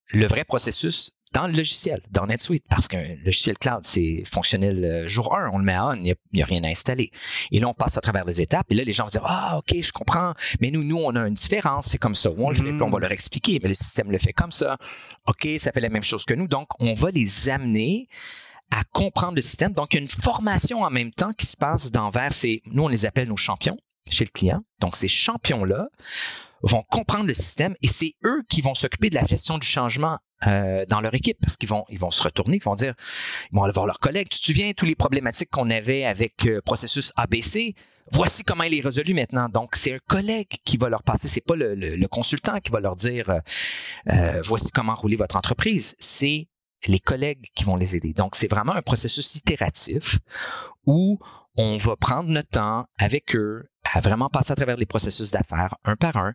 le vrai processus dans le logiciel, dans NetSuite, parce qu'un logiciel cloud, c'est fonctionnel euh, jour 1, on le met à on, il n'y a, rien à installer. Et là, on passe à travers les étapes, et là, les gens vont dire, ah, OK, je comprends, mais nous, nous, on a une différence, c'est comme ça. On le fait, on va mm. leur expliquer, mais le système le fait comme ça. OK, ça fait la même chose que nous. Donc, on va les amener à comprendre le système. Donc, il y a une formation en même temps qui se passe d'envers. C'est, nous, on les appelle nos champions chez le client. Donc, ces champions-là vont comprendre le système et c'est eux qui vont s'occuper de la gestion du changement euh, dans leur équipe parce qu'ils vont ils vont se retourner, ils vont dire, ils vont aller voir leurs collègues. Tu te souviens tous les problématiques qu'on avait avec euh, processus ABC? Voici comment il est résolu maintenant. Donc, c'est un collègue qui va leur passer. C'est pas le, consultant qui va leur dire, euh, voici comment rouler votre entreprise. C'est les collègues qui vont les aider. Donc, c'est vraiment un processus itératif où on va prendre notre temps avec eux à vraiment passer à travers les processus d'affaires un par un.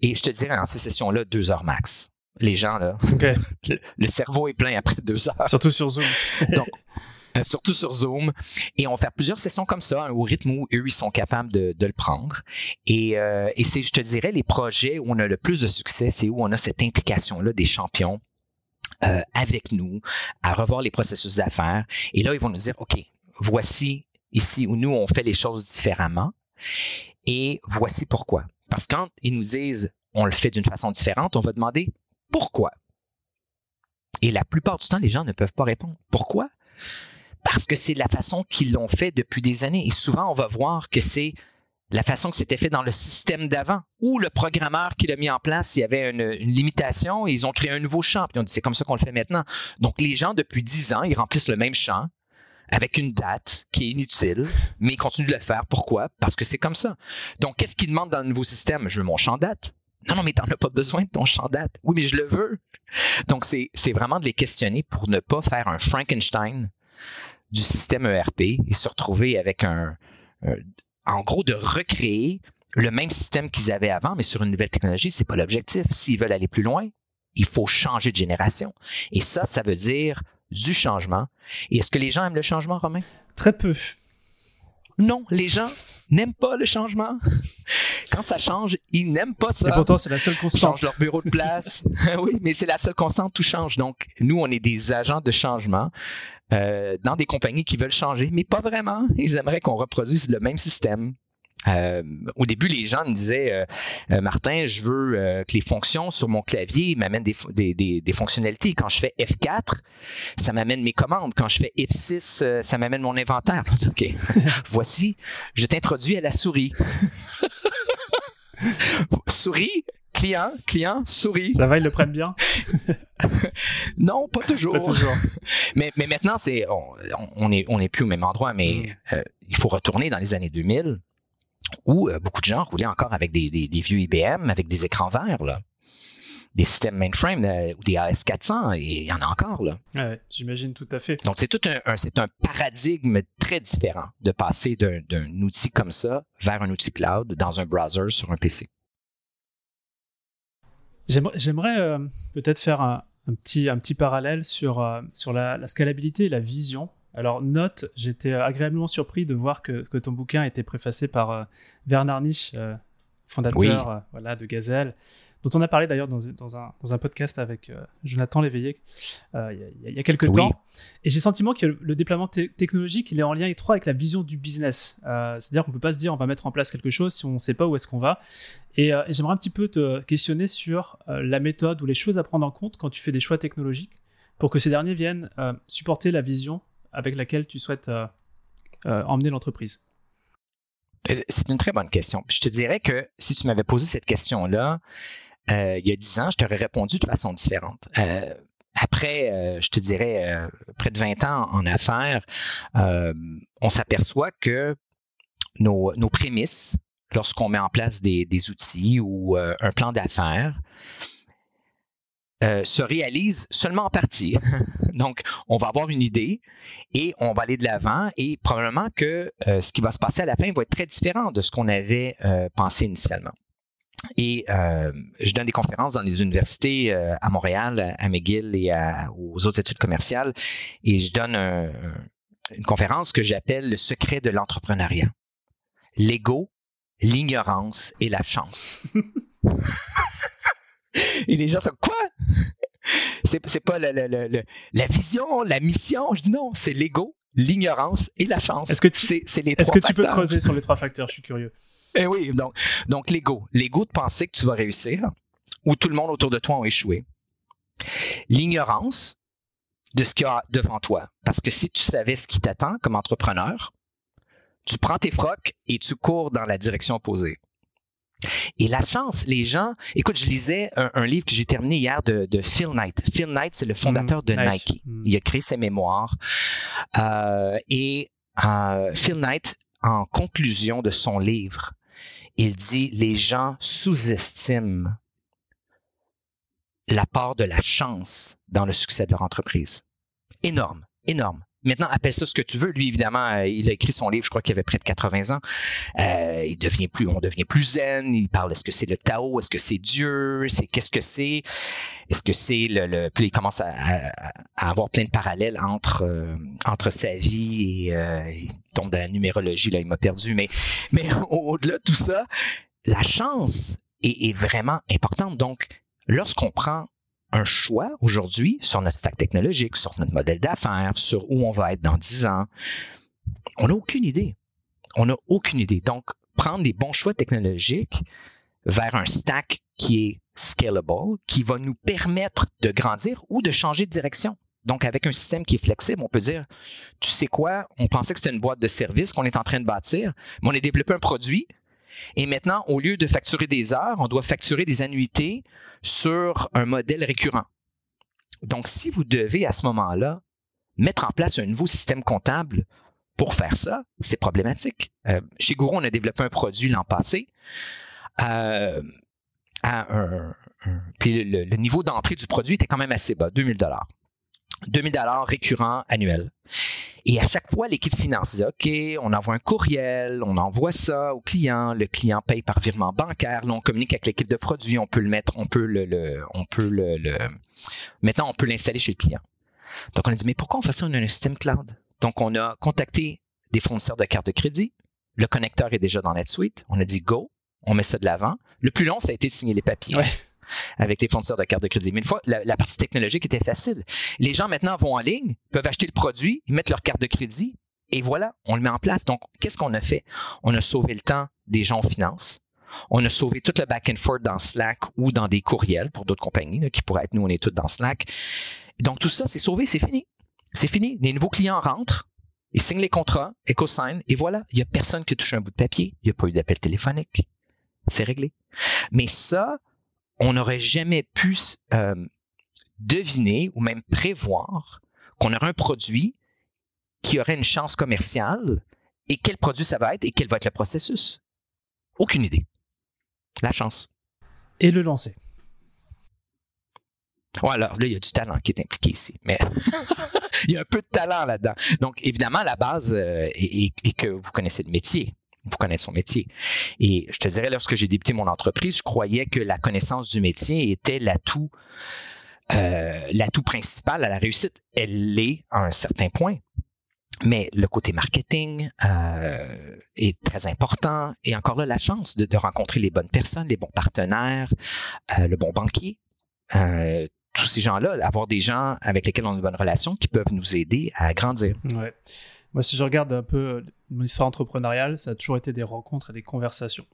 Et je te dirais, dans ces sessions-là, deux heures max. Les gens, là, le, cerveau est plein après deux heures. Surtout sur Zoom. Donc, euh, surtout sur Zoom. Et on va faire plusieurs sessions comme ça, hein, au rythme où eux, ils sont capables de, le prendre. Et, euh, et c'est, je te dirais, les projets où on a le plus de succès, c'est où on a cette implication-là des champions euh, avec nous, à revoir les processus d'affaires. Et là, ils vont nous dire, OK, voici ici où nous, on fait les choses différemment. Et voici pourquoi. Parce que quand ils nous disent on le fait d'une façon différente, on va demander pourquoi. Et la plupart du temps, les gens ne peuvent pas répondre. Pourquoi? Parce que c'est la façon qu'ils l'ont fait depuis des années. Et souvent, on va voir que c'est la façon que c'était fait dans le système d'avant, ou le programmeur qui l'a mis en place, il y avait une, limitation, et ils ont créé un nouveau champ, puis on dit c'est comme ça qu'on le fait maintenant. Donc les gens, depuis dix ans, ils remplissent le même champ, avec une date qui est inutile, mais ils continuent de le faire. Pourquoi? Parce que c'est comme ça. Donc, qu'est-ce qu'ils demandent dans le nouveau système? Je veux mon champ date. Non, non, mais t'en as pas besoin de ton champ date. Oui, mais je le veux. Donc, c'est vraiment de les questionner pour ne pas faire un Frankenstein du système ERP et se retrouver avec un, en gros, de recréer le même système qu'ils avaient avant, mais sur une nouvelle technologie, c'est pas l'objectif. S'ils veulent aller plus loin, il faut changer de génération. Et ça, ça veut dire du changement. Et est-ce que les gens aiment le changement, Romain? Très peu. Non, les gens n'aiment pas le changement. Quand ça change, ils n'aiment pas ça. Et pourtant, c'est la seule constante. Ils changent leur bureau de place. oui, mais c'est la seule constante, tout change. Donc, nous, on est des agents de changement euh, dans des compagnies qui veulent changer, mais pas vraiment. Ils aimeraient qu'on reproduise le même système, euh, au début, les gens me disaient, euh, euh, Martin, je veux que les fonctions sur mon clavier m'amènent des, fonctionnalités. Quand je fais F4, ça m'amène mes commandes. Quand je fais F6, ça m'amène mon inventaire. OK, voici, je t'introduis à la souris. souris, client, client, souris. Ça va, ils le prennent bien? non, pas toujours. Pas toujours. mais, maintenant, c'est, on, n'est on est plus au même endroit, mais mm. il faut retourner dans les années 2000 où euh, beaucoup de gens roulaient encore avec des, vieux IBM, avec des écrans verts, là. des systèmes mainframe euh, ou des AS400, et il y en a encore. là. J'imagine tout à fait. Donc, c'est tout un, c'est un paradigme très différent de passer d'un outil comme ça vers un outil cloud dans un browser sur un PC. J'aimerais euh, peut-être faire un, un, petit, un petit parallèle sur, sur la, scalabilité et la vision. Alors, note, j'étais agréablement surpris de voir que, que, ton bouquin était préfacé par Bernard Nisch, fondateur voilà, de Gazelle dont on a parlé d'ailleurs dans, dans, un, dans, un, podcast avec euh, Jonathan Léveillé euh, il, y a, quelques temps. Et j'ai le sentiment que le déploiement technologique, il est en lien étroit avec la vision du business. Euh, c'est-à-dire qu'on ne peut pas se dire on va mettre en place quelque chose si on ne sait pas où est-ce qu'on va. Et, et j'aimerais un petit peu te questionner sur la méthode ou les choses à prendre en compte quand tu fais des choix technologiques pour que ces derniers viennent supporter la vision avec laquelle tu souhaites emmener l'entreprise. C'est une très bonne question. Je te dirais que si tu m'avais posé cette question-là, euh, il y a dix ans, je t'aurais répondu de façon différente. Euh, après, euh, je te dirais, près de 20 ans en affaires, on s'aperçoit que nos, nos prémices, lorsqu'on met en place des, des outils ou un plan d'affaires, se réalisent seulement en partie. Donc, on va avoir une idée et on va aller de l'avant et probablement que ce qui va se passer à la fin va être très différent de ce qu'on avait pensé initialement. Et euh, je donne des conférences dans les universités euh, à Montréal, à McGill et aux autres études commerciales. Et je donne une conférence que j'appelle le secret de l'entrepreneuriat. L'ego, l'ignorance et la chance. et les gens sont quoi? C'est, pas la, la vision, la mission? Je dis non, c'est l'ego, l'ignorance et la chance. Est-ce que tu, c'est, les est-ce que tu peux creuser sur les trois facteurs? Je suis curieux. Eh oui, donc, donc l'ego. L'ego de penser que tu vas réussir ou tout le monde autour de toi a échoué. L'ignorance de ce qu'il y a devant toi. Parce que si tu savais ce qui t'attend comme entrepreneur, tu prends tes frocs et tu cours dans la direction opposée. Et la chance, les gens, écoute, je lisais un, livre que j'ai terminé hier de, Phil Knight. Phil Knight, c'est le fondateur mm, de Nike. Mm. Il a créé ses mémoires. Euh, et euh, Phil Knight, en conclusion de son livre, il dit les gens sous-estiment la part de la chance dans le succès de leur entreprise. Énorme, énorme. Maintenant, appelle ça ce que tu veux. Lui, évidemment, euh, il a écrit son livre, je crois qu'il avait près de 80 ans. Euh, il devient plus, on devient plus zen. Il parle, est-ce que c'est le Tao? Est-ce que c'est Dieu? C'est qu'est-ce que c'est? Est-ce que c'est le, le, Puis il commence à, avoir plein de parallèles entre euh, entre sa vie et euh, il tombe dans la numérologie. Là, il m'a perdu. Mais mais au-delà de tout ça, la chance est, est vraiment importante. Donc, lorsqu'on prend un choix aujourd'hui sur notre stack technologique, sur notre modèle d'affaires, sur où on va être dans 10 ans. On n'a aucune idée. On n'a aucune idée. Donc, prendre des bons choix technologiques vers un stack qui est scalable, qui va nous permettre de grandir ou de changer de direction. Donc, avec un système qui est flexible, on peut dire, tu sais quoi, on pensait que c'était une boîte de service qu'on est en train de bâtir, mais on a développé un produit et maintenant, au lieu de facturer des heures, on doit facturer des annuités sur un modèle récurrent. Donc, si vous devez à ce moment-là mettre en place un nouveau système comptable pour faire ça, c'est problématique. Euh, chez Gourou, on a développé un produit l'an passé. Euh, puis le, le, niveau d'entrée du produit était quand même assez bas, 2000 dollars. 2000 dollars récurrents annuels. Et à chaque fois, l'équipe finance dit, OK, on envoie un courriel, on envoie ça au client, le client paye par virement bancaire, là, on communique avec l'équipe de produits, on peut le mettre, on peut le, on peut le, maintenant, on peut l'installer chez le client. Donc, on a dit, mais pourquoi on fait ça? On a un système cloud? Donc, on a contacté des fournisseurs de cartes de crédit. Le connecteur est déjà dans NetSuite. On a dit, go, on met ça de l'avant. Le plus long, ça a été de signer les papiers avec les fournisseurs de cartes de crédit. Mais une fois, la, partie technologique était facile. Les gens maintenant vont en ligne, peuvent acheter le produit, ils mettent leur carte de crédit et voilà, on le met en place. Donc, qu'est-ce qu'on a fait? On a sauvé le temps des gens en finance. On a sauvé tout le back and forth dans Slack ou dans des courriels pour d'autres compagnies qui pourraient être nous, on est tous dans Slack. Donc, tout ça, c'est sauvé, c'est fini. C'est fini. Les nouveaux clients rentrent, ils signent les contrats, EcoSign, et voilà, il n'y a personne qui touche un bout de papier. Il n'y a pas eu d'appel téléphonique. C'est réglé. Mais ça, on n'aurait jamais pu euh, deviner ou même prévoir qu'on aurait un produit qui aurait une chance commerciale et quel produit ça va être et quel va être le processus. Aucune idée. La chance. Et le lancer. Ouais, alors là, il y a du talent qui est impliqué ici, mais il y a un peu de talent là-dedans. Donc, évidemment, la base euh, est, que vous connaissez le métier vous connaissez son métier. Et je te dirais, lorsque j'ai débuté mon entreprise, je croyais que la connaissance du métier était l'atout l'atout principal à la réussite, elle l'est à un certain point. Mais le côté marketing euh, est très important. Et encore là, la chance de, rencontrer les bonnes personnes, les bons partenaires, euh, le bon banquier. Euh, tous ces gens-là, avoir des gens avec lesquels on a une bonne relation qui peuvent nous aider à grandir. Ouais. Moi, si je regarde un peu mon histoire entrepreneuriale, ça a toujours été des rencontres et des conversations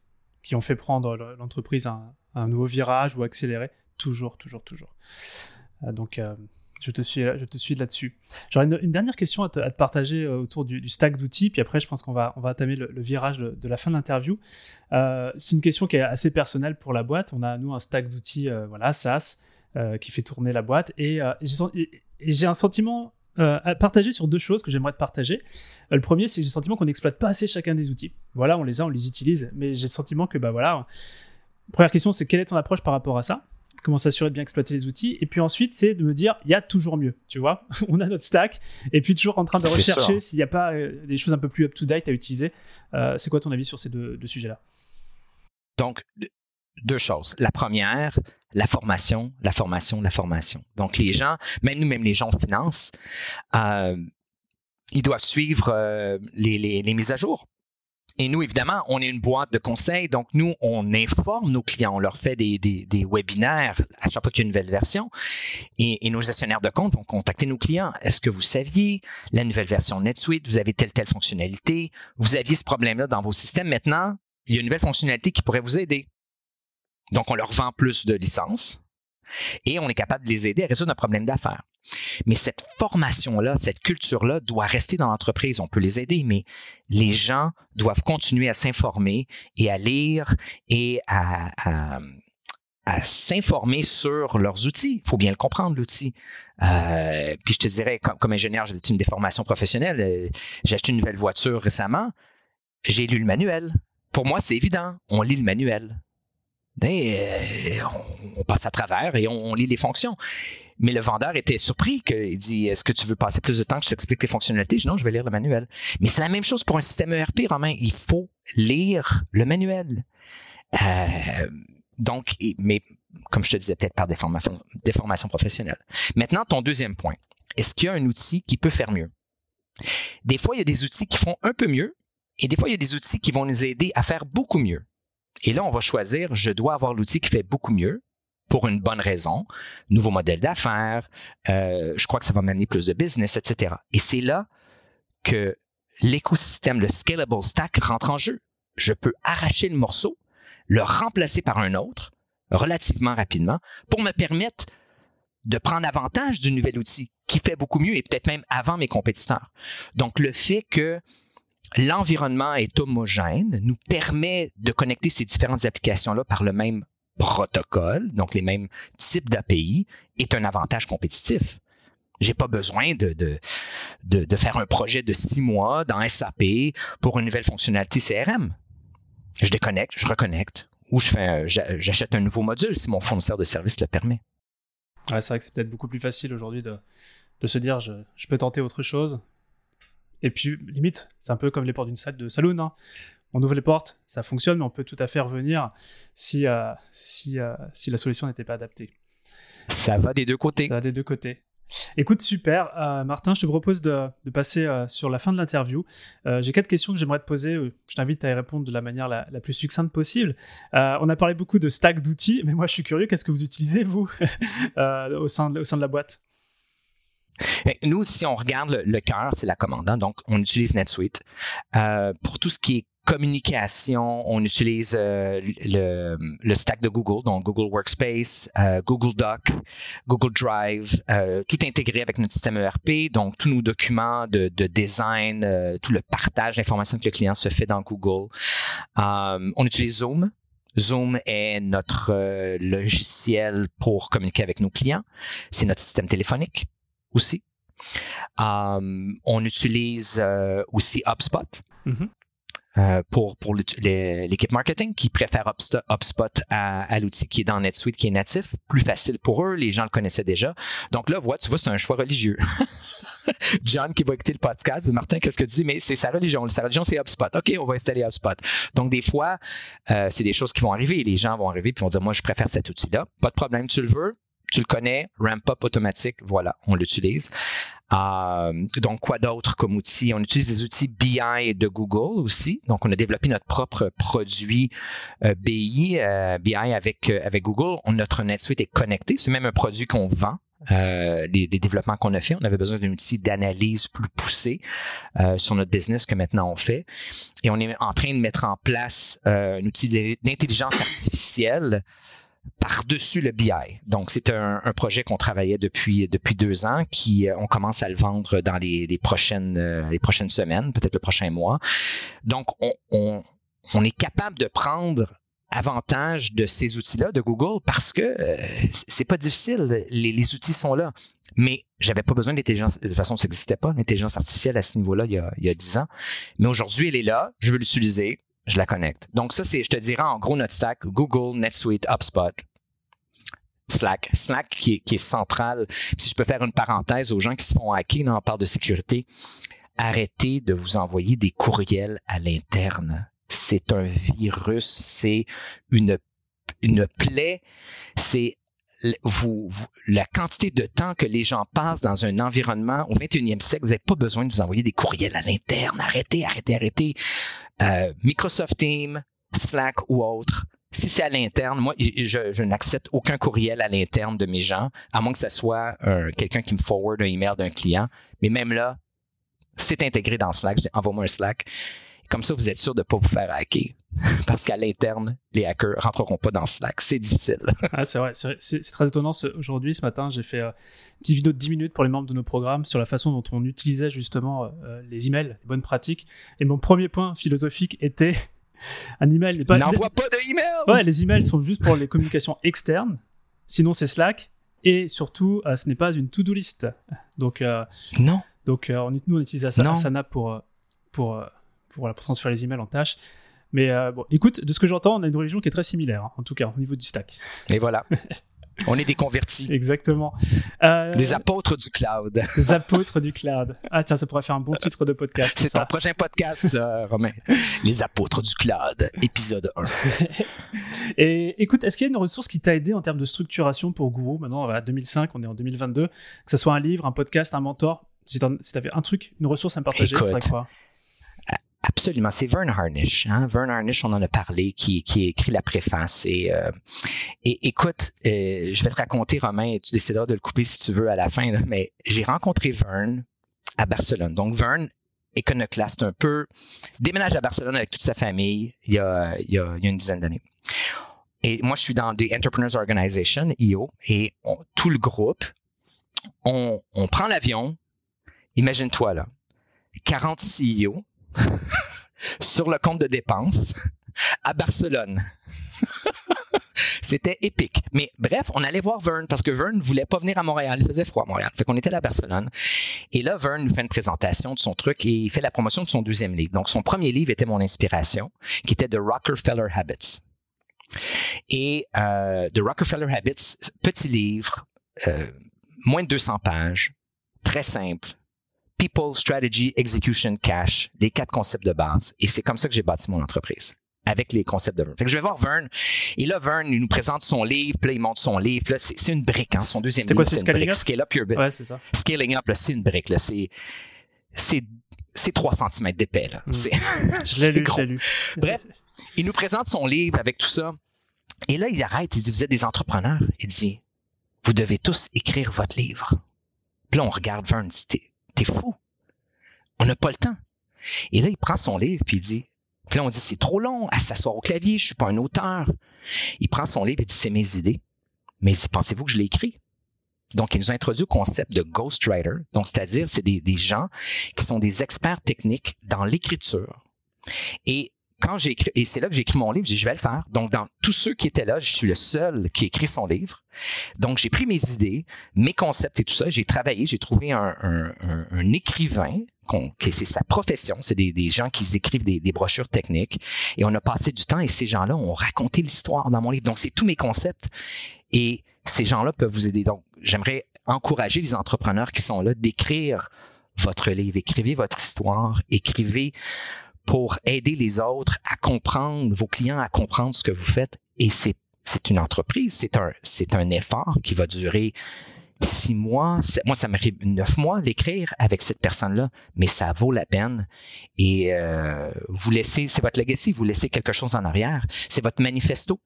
qui ont fait prendre l'entreprise un, nouveau virage ou accélérer. Toujours, toujours, toujours. donc, je te suis, je te suis là-dessus. J'aurais une, dernière question à te, partager euh, autour du, stack d'outils, puis après, je pense qu'on va, on va entamer le, virage de, la fin de l'interview. Euh, c'est une question qui est assez personnelle pour la boîte. On a, nous, un stack d'outils, euh, voilà, SaaS, qui fait tourner la boîte. Et, j'ai un sentiment à partager sur deux choses que j'aimerais te partager. le premier, c'est que j'ai le sentiment qu'on n'exploite pas assez chacun des outils. Voilà, on les a, on les utilise, mais j'ai le sentiment que, bah voilà. Première question, c'est quelle est ton approche par rapport à ça? Comment s'assurer de bien exploiter les outils? Et puis ensuite, c'est de me dire, il y a toujours mieux, tu vois? On a notre stack, et puis toujours en train de rechercher s'il n'y a pas euh, des choses un peu plus up-to-date à utiliser. Euh, c'est quoi ton avis sur ces deux, sujets-là? Donc, deux choses. La première, la formation, la formation, la formation. Donc, les gens, même nous, même les gens en finance, euh, ils doivent suivre les mises à jour. Et nous, évidemment, on est une boîte de conseils, donc nous, on informe nos clients, on leur fait des, des, webinaires à chaque fois qu'il y a une nouvelle version. Et, nos gestionnaires de compte vont contacter nos clients. Est-ce que vous saviez la nouvelle version NetSuite, vous avez telle, telle fonctionnalité, vous aviez ce problème-là dans vos systèmes. Maintenant, il y a une nouvelle fonctionnalité qui pourrait vous aider. Donc, on leur vend plus de licences et on est capable de les aider à résoudre un problème d'affaires. Mais cette formation-là, cette culture-là doit rester dans l'entreprise. On peut les aider, mais les gens doivent continuer à s'informer et à lire et à, s'informer sur leurs outils. Il faut bien le comprendre, l'outil. Euh, puis je te dirais, comme, ingénieur, j'ai une déformation professionnelle. Euh, j'ai acheté une nouvelle voiture récemment. J'ai lu le manuel. Pour moi, c'est évident. On lit le manuel. Ben, on, passe à travers et on lit les fonctions. Mais le vendeur était surpris qu'il dit Est-ce que tu veux passer plus de temps que je t'explique les fonctionnalités? Je dis Non, je vais lire le manuel. Mais c'est la même chose pour un système ERP, Romain. Il faut lire le manuel. Euh, donc, mais comme je te disais, peut-être par des formations professionnelles. Maintenant, ton deuxième point. Est-ce qu'il y a un outil qui peut faire mieux? Des fois, il y a des outils qui font un peu mieux et des fois, il y a des outils qui vont nous aider à faire beaucoup mieux. Et là, on va choisir, je dois avoir l'outil qui fait beaucoup mieux pour une bonne raison, nouveau modèle d'affaires, euh, je crois que ça va m'amener plus de business, etc. Et c'est là que l'écosystème, le scalable stack rentre en jeu. Je peux arracher le morceau, le remplacer par un autre relativement rapidement pour me permettre de prendre avantage du nouvel outil qui fait beaucoup mieux et peut-être même avant mes compétiteurs. Donc le fait que l'environnement est homogène nous permet de connecter ces différentes applications-là par le même protocole, donc les mêmes types d'API, est un avantage compétitif. J'ai pas besoin de, faire un projet de six mois dans SAP pour une nouvelle fonctionnalité CRM. Je déconnecte, je reconnecte, ou je j'achète un nouveau module si mon fournisseur de service le permet. c'est vrai que c'est peut-être beaucoup plus facile aujourd'hui de, se dire je, je, peux tenter autre chose. Et puis, limite, c'est un peu comme les portes d'une salle de saloon. Hein on ouvre les portes, ça fonctionne, mais on peut tout à fait revenir si, euh, si, euh, si la solution n'était pas adaptée. Ça va des deux côtés. Ça va des deux côtés. Écoute, super. Euh, Martin, je te propose de, passer sur la fin de l'interview. J'ai quatre questions que j'aimerais te poser. Je t'invite à y répondre de la manière la, plus succincte possible. on a parlé beaucoup de stack d'outils, mais moi je suis curieux, qu'est-ce que vous utilisez, vous, au, sein de, au sein de la boîte? Nous, si on regarde le, cœur, c'est la commande. Donc, on utilise NetSuite. pour tout ce qui est communication, on utilise euh, le, stack de Google, donc Google Workspace, euh, Google Doc, Google Drive, euh, tout intégré avec notre système ERP, donc tous nos documents de, design, tout le partage d'informations que le client se fait dans Google. on utilise Zoom. Zoom est notre logiciel pour communiquer avec nos clients. C'est notre système téléphonique aussi. on utilise aussi HubSpot. Mm-hmm. Euh, pour, pour l'équipe marketing qui préfère HubSpot à, l'outil qui est dans NetSuite, qui est natif. Plus facile pour eux, les gens le connaissaient déjà. Donc là, vois, tu vois, c'est un choix religieux. John qui va écouter le podcast, Martin, qu'est-ce que tu dis? Mais c'est sa religion. Sa religion, c'est HubSpot. OK, on va installer HubSpot. Donc des fois, euh, c'est des choses qui vont arriver. Les gens vont arriver et vont dire, moi, je préfère cet outil-là. Pas de problème, tu le veux? Tu le connais, Ramp Up automatique, voilà, on l'utilise. Euh, donc, quoi d'autre comme outil? On utilise des outils BI de Google aussi. Donc, on a développé notre propre produit euh, BI, euh, BI avec, avec Google. notre NetSuite est connecté. C'est même un produit qu'on vend. des, développements qu'on a fait. On avait besoin d'un outil d'analyse plus poussé sur notre business que maintenant on fait. Et on est en train de mettre en place un outil d'intelligence artificielle par-dessus le BI. Donc, c'est un, projet qu'on travaillait depuis, deux ans, qui euh, on commence à le vendre dans les, prochaines, euh, les prochaines semaines, peut-être le prochain mois. Donc, on, est capable de prendre avantage de ces outils-là de Google parce que euh, c'est pas difficile, les, outils sont là. Mais j'avais pas besoin d'intelligence, de toute façon, ça n'existait pas, l'intelligence artificielle à ce niveau-là il y a, 10 ans. Mais aujourd'hui, elle est là, je veux l'utiliser, je la connecte. Donc ça, c'est, je te dirais en gros notre stack, Google, NetSuite, HubSpot, Slack. Slack qui est, central. si je peux faire une parenthèse aux gens qui se font hacker, dans on parle de sécurité, arrêtez de vous envoyer des courriels à l'interne. C'est un virus, c'est une, une plaie, c'est vous, la quantité de temps que les gens passent dans un environnement au 21e siècle, vous n'avez pas besoin de vous envoyer des courriels à l'interne. Arrêtez, arrêtez, arrêtez. Euh, Microsoft Teams, Slack ou autre. Si c'est à l'interne, moi, je, n'accepte aucun courriel à l'interne de mes gens, à moins que ce soit quelqu'un qui me forward un email d'un client. Mais même là, c'est intégré dans Slack. Je dis, envoie-moi un Slack. Comme ça, vous êtes sûr de ne pas vous faire hacker. Parce qu'à l'interne, les hackers rentreront pas dans Slack. C'est difficile. ah, c'est vrai. C'est très étonnant. Aujourd'hui, ce matin, j'ai fait euh, une petite vidéo de 10 minutes pour les membres de nos programmes sur la façon dont on utilisait justement euh, les emails, les bonnes pratiques. Et mon premier point philosophique était un email n'est pas. N'envoie pas de email Ouais, les emails sont juste pour les communications externes. Sinon, c'est Slack. Et surtout, euh, ce n'est pas une to-do list. Donc, non. Donc, on, nous, on utilise Asana pour, pour, pour, pour transférer les emails en tâches. Mais euh, bon, écoute, de ce que j'entends, on a une religion qui est très similaire, hein, en tout cas au niveau du stack. Et voilà. On est des convertis. Exactement. Euh... Des apôtres du cloud. Des apôtres du cloud. Ah tiens, ça pourrait faire un bon titre de podcast. C'est ton prochain podcast, euh, Romain. Les apôtres du cloud, épisode 1. Et écoute, est-ce qu'il y a une ressource qui t'a aidé en termes de structuration pour Guru? Maintenant, à 2005, on est en 2022. Que ce soit un livre, un podcast, un mentor. Si tu avais un truc, une ressource à me partager, ce serait quoi? Absolument, c'est Vern Harnish. Hein? Vern Harnish, on en a parlé, qui, qui écrit la préface. Et, euh, écoute, euh, je vais te raconter, Romain, et tu décideras de le couper si tu veux à la fin, mais j'ai rencontré Vern à Barcelone. Donc, Vern, iconoclaste un peu, déménage à Barcelone avec toute sa famille il y a, une dizaine d'années. Et moi, je suis dans des Entrepreneurs Organization, IO, et tout le groupe, on, on prend l'avion, imagine-toi là, 40 CEO, sur le compte de dépenses à Barcelone. C'était épique. Mais bref, on allait voir Vern parce que Vern ne voulait pas venir à Montréal. Il faisait froid à Montréal. Fait qu'on était à Barcelone. Et là, Vern nous fait une présentation de son truc et il fait la promotion de son deuxième livre. Donc, son premier livre était mon inspiration, qui était The Rockefeller Habits. Et euh, The Rockefeller Habits, petit livre, euh, moins de 200 pages, très simple, People, Strategy, Execution, Cash, les quatre concepts de base. Et c'est comme ça que j'ai bâti mon entreprise avec les concepts de Vern. Fait que je vais voir Vern. Et là, Vern, il nous présente son livre, puis là, il montre son livre. Là, c'est, une brique, hein, son deuxième livre. c'est Scaling Up? Scale Up Your Business. Ouais, c'est ça. Scaling Up, là, c'est une brique. Là, c'est, c'est, c'est 3 cm d'épais. Là. Mm. C'est, je l'ai lu, je l'ai lu. Bref, il nous présente son livre avec tout ça. Et là, il arrête, il dit, vous êtes des entrepreneurs. Il dit, vous devez tous écrire votre livre. Puis là, on regarde Vern, dit, t'es fou. On n'a pas le temps. Et là, il prend son livre puis il dit, puis là, on dit, c'est trop long à s'asseoir au clavier, je suis pas un auteur. Il prend son livre et dit, c'est mes idées. Mais pensez-vous que je l'ai écrit? Donc, il nous a introduit au concept de ghostwriter. Donc, c'est-à-dire, c'est des, des gens qui sont des experts techniques dans l'écriture. Et quand j'ai écrit, et c'est là que j'ai écrit mon livre, j'ai je vais le faire. Donc, dans tous ceux qui étaient là, je suis le seul qui a écrit son livre. Donc, j'ai pris mes idées, mes concepts et tout ça, j'ai travaillé, j'ai trouvé un, écrivain, c'est sa profession, c'est des, des, gens qui écrivent des, des, brochures techniques, et on a passé du temps, et ces gens-là ont raconté l'histoire dans mon livre. Donc, c'est tous mes concepts, et ces gens-là peuvent vous aider. Donc, j'aimerais encourager les entrepreneurs qui sont là d'écrire votre livre, écrivez votre histoire, écrivez pour aider les autres à comprendre, vos clients à comprendre ce que vous faites. Et c'est c'est une entreprise, c'est un, c'est un effort qui va durer six mois, moi ça m'arrive neuf mois l'écrire avec cette personne-là, mais ça vaut la peine. Et euh, vous laissez, c'est votre legacy, vous laissez quelque chose en arrière, c'est votre manifesto.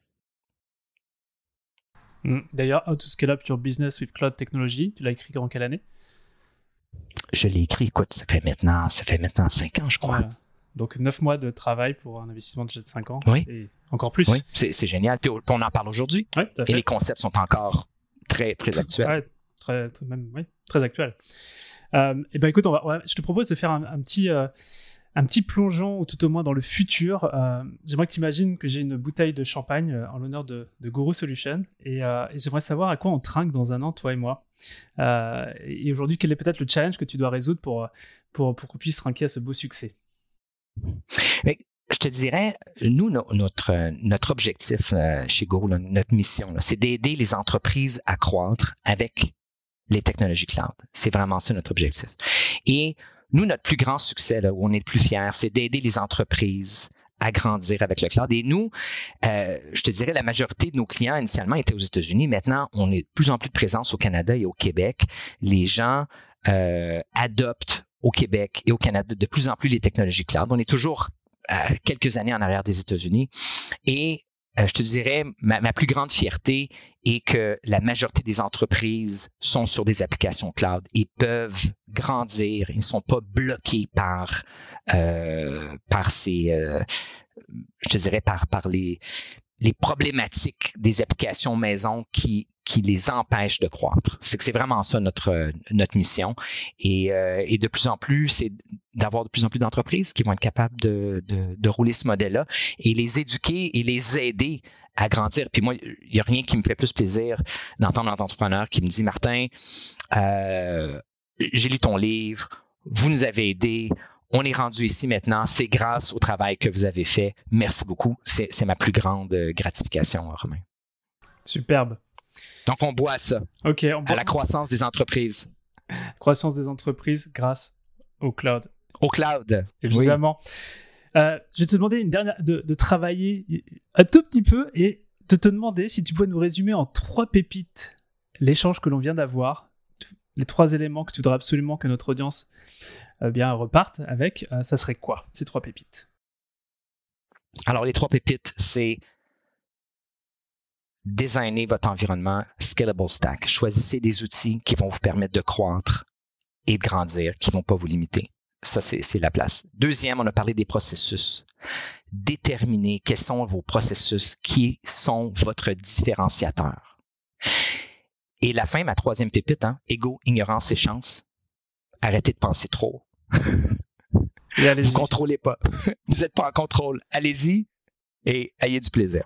Hmm. D'ailleurs, How to Scale Up Your Business with Cloud Technology, tu l'as écrit en quelle année? Je l'ai écrit, écoute, ça fait maintenant, ça fait maintenant cinq ans, je crois. Donc neuf mois de travail pour un investissement de 5 ans. Oui. Et encore plus. Oui, c'est génial. Puis on en parle aujourd'hui. Oui, et les concepts sont encore très, très actuels très, très, même, très actuel. Euh, et ben écoute, on va, je te propose de faire un, petit, euh, un petit plongeon, ou tout au moins dans le futur. Euh, j'aimerais que tu imagines que j'ai une bouteille de champagne en l'honneur de, de, Guru Solution, et, j'aimerais savoir à quoi on trinque dans un an, toi et moi. et aujourd'hui, quel est peut-être le challenge que tu dois résoudre pour, pour, pour qu'on puisse trinquer à ce beau succès? Je te dirais, nous, notre, notre objectif chez Guru, notre mission, c'est d'aider les entreprises à croître avec les technologies cloud. C'est vraiment ça notre objectif. Et nous, notre plus grand succès, là, où on est le plus fier, c'est d'aider les entreprises à grandir avec le cloud. Et nous, euh, je te dirais, la majorité de nos clients initialement étaient aux États-Unis. Maintenant, on est de plus en plus de présence au Canada et au Québec. Les gens euh, adoptent au Québec et au Canada de plus en plus les technologies cloud. On est toujours quelques années en arrière des États-Unis. Et euh, je te dirais, ma, plus grande fierté est que la majorité des entreprises sont sur des applications cloud et peuvent grandir. Ils ne sont pas bloqués par, euh, ces, euh, je te dirais, par les, les problématiques des applications maison qui, qui les empêchent de croître. C'est que c'est vraiment ça notre, notre mission. Et, euh, et de plus en plus, c'est d'avoir de plus en plus d'entreprises qui vont être capables de, de, rouler ce modèle-là et les éduquer et les aider à grandir. Puis moi, il n'y a rien qui me fait plus plaisir d'entendre un entrepreneur qui me dit, Martin, euh, j'ai lu ton livre, vous nous avez aidés, on est rendu ici maintenant. C'est grâce au travail que vous avez fait. Merci beaucoup. C'est ma plus grande euh, gratification, Romain. Superbe. Donc, on boit à ça. OK. On À la croissance des entreprises. Croissance des entreprises grâce au cloud. Au cloud. Évidemment. Euh, je vais te demander une dernière, de, travailler un tout petit peu et de te demander si tu pouvais nous résumer en trois pépites l'échange que l'on vient d'avoir, les trois éléments que tu voudrais absolument que notre audience euh, bien repartent avec, euh, ça serait quoi ces trois pépites? Alors les trois pépites, c'est designer votre environnement scalable stack. Choisissez des outils qui vont vous permettre de croître et de grandir, qui ne vont pas vous limiter. Ça, c'est la place. Deuxième, on a parlé des processus. Déterminez quels sont vos processus, qui sont votre différenciateur. Et la fin, ma troisième pépite, hein, ego, ignorance et chance arrêtez de penser trop. vous ne contrôlez pas. vous n'êtes pas en contrôle. Allez-y et ayez du plaisir.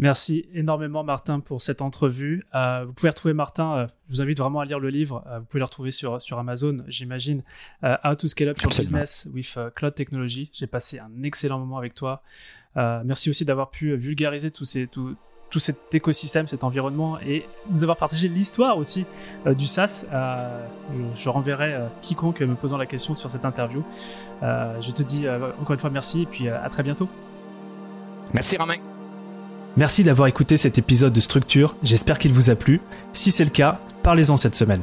Merci énormément Martin pour cette entrevue. Euh, vous pouvez retrouver Martin, euh, je vous invite vraiment à lire le livre, euh, vous pouvez le retrouver sur, sur Amazon, j'imagine. How to Scale Up Your Business with Cloud Technology. J'ai passé un excellent moment avec toi. merci aussi d'avoir pu vulgariser tous ces, tout, tout cet écosystème, cet environnement et nous avoir partagé l'histoire aussi euh, du SaaS. Euh, je, renverrai euh, quiconque me posant la question sur cette interview. je te dis encore une fois merci et puis à très bientôt. Merci Romain. Merci d'avoir écouté cet épisode de Structure, j'espère qu'il vous a plu. Si c'est le cas, parlez-en cette semaine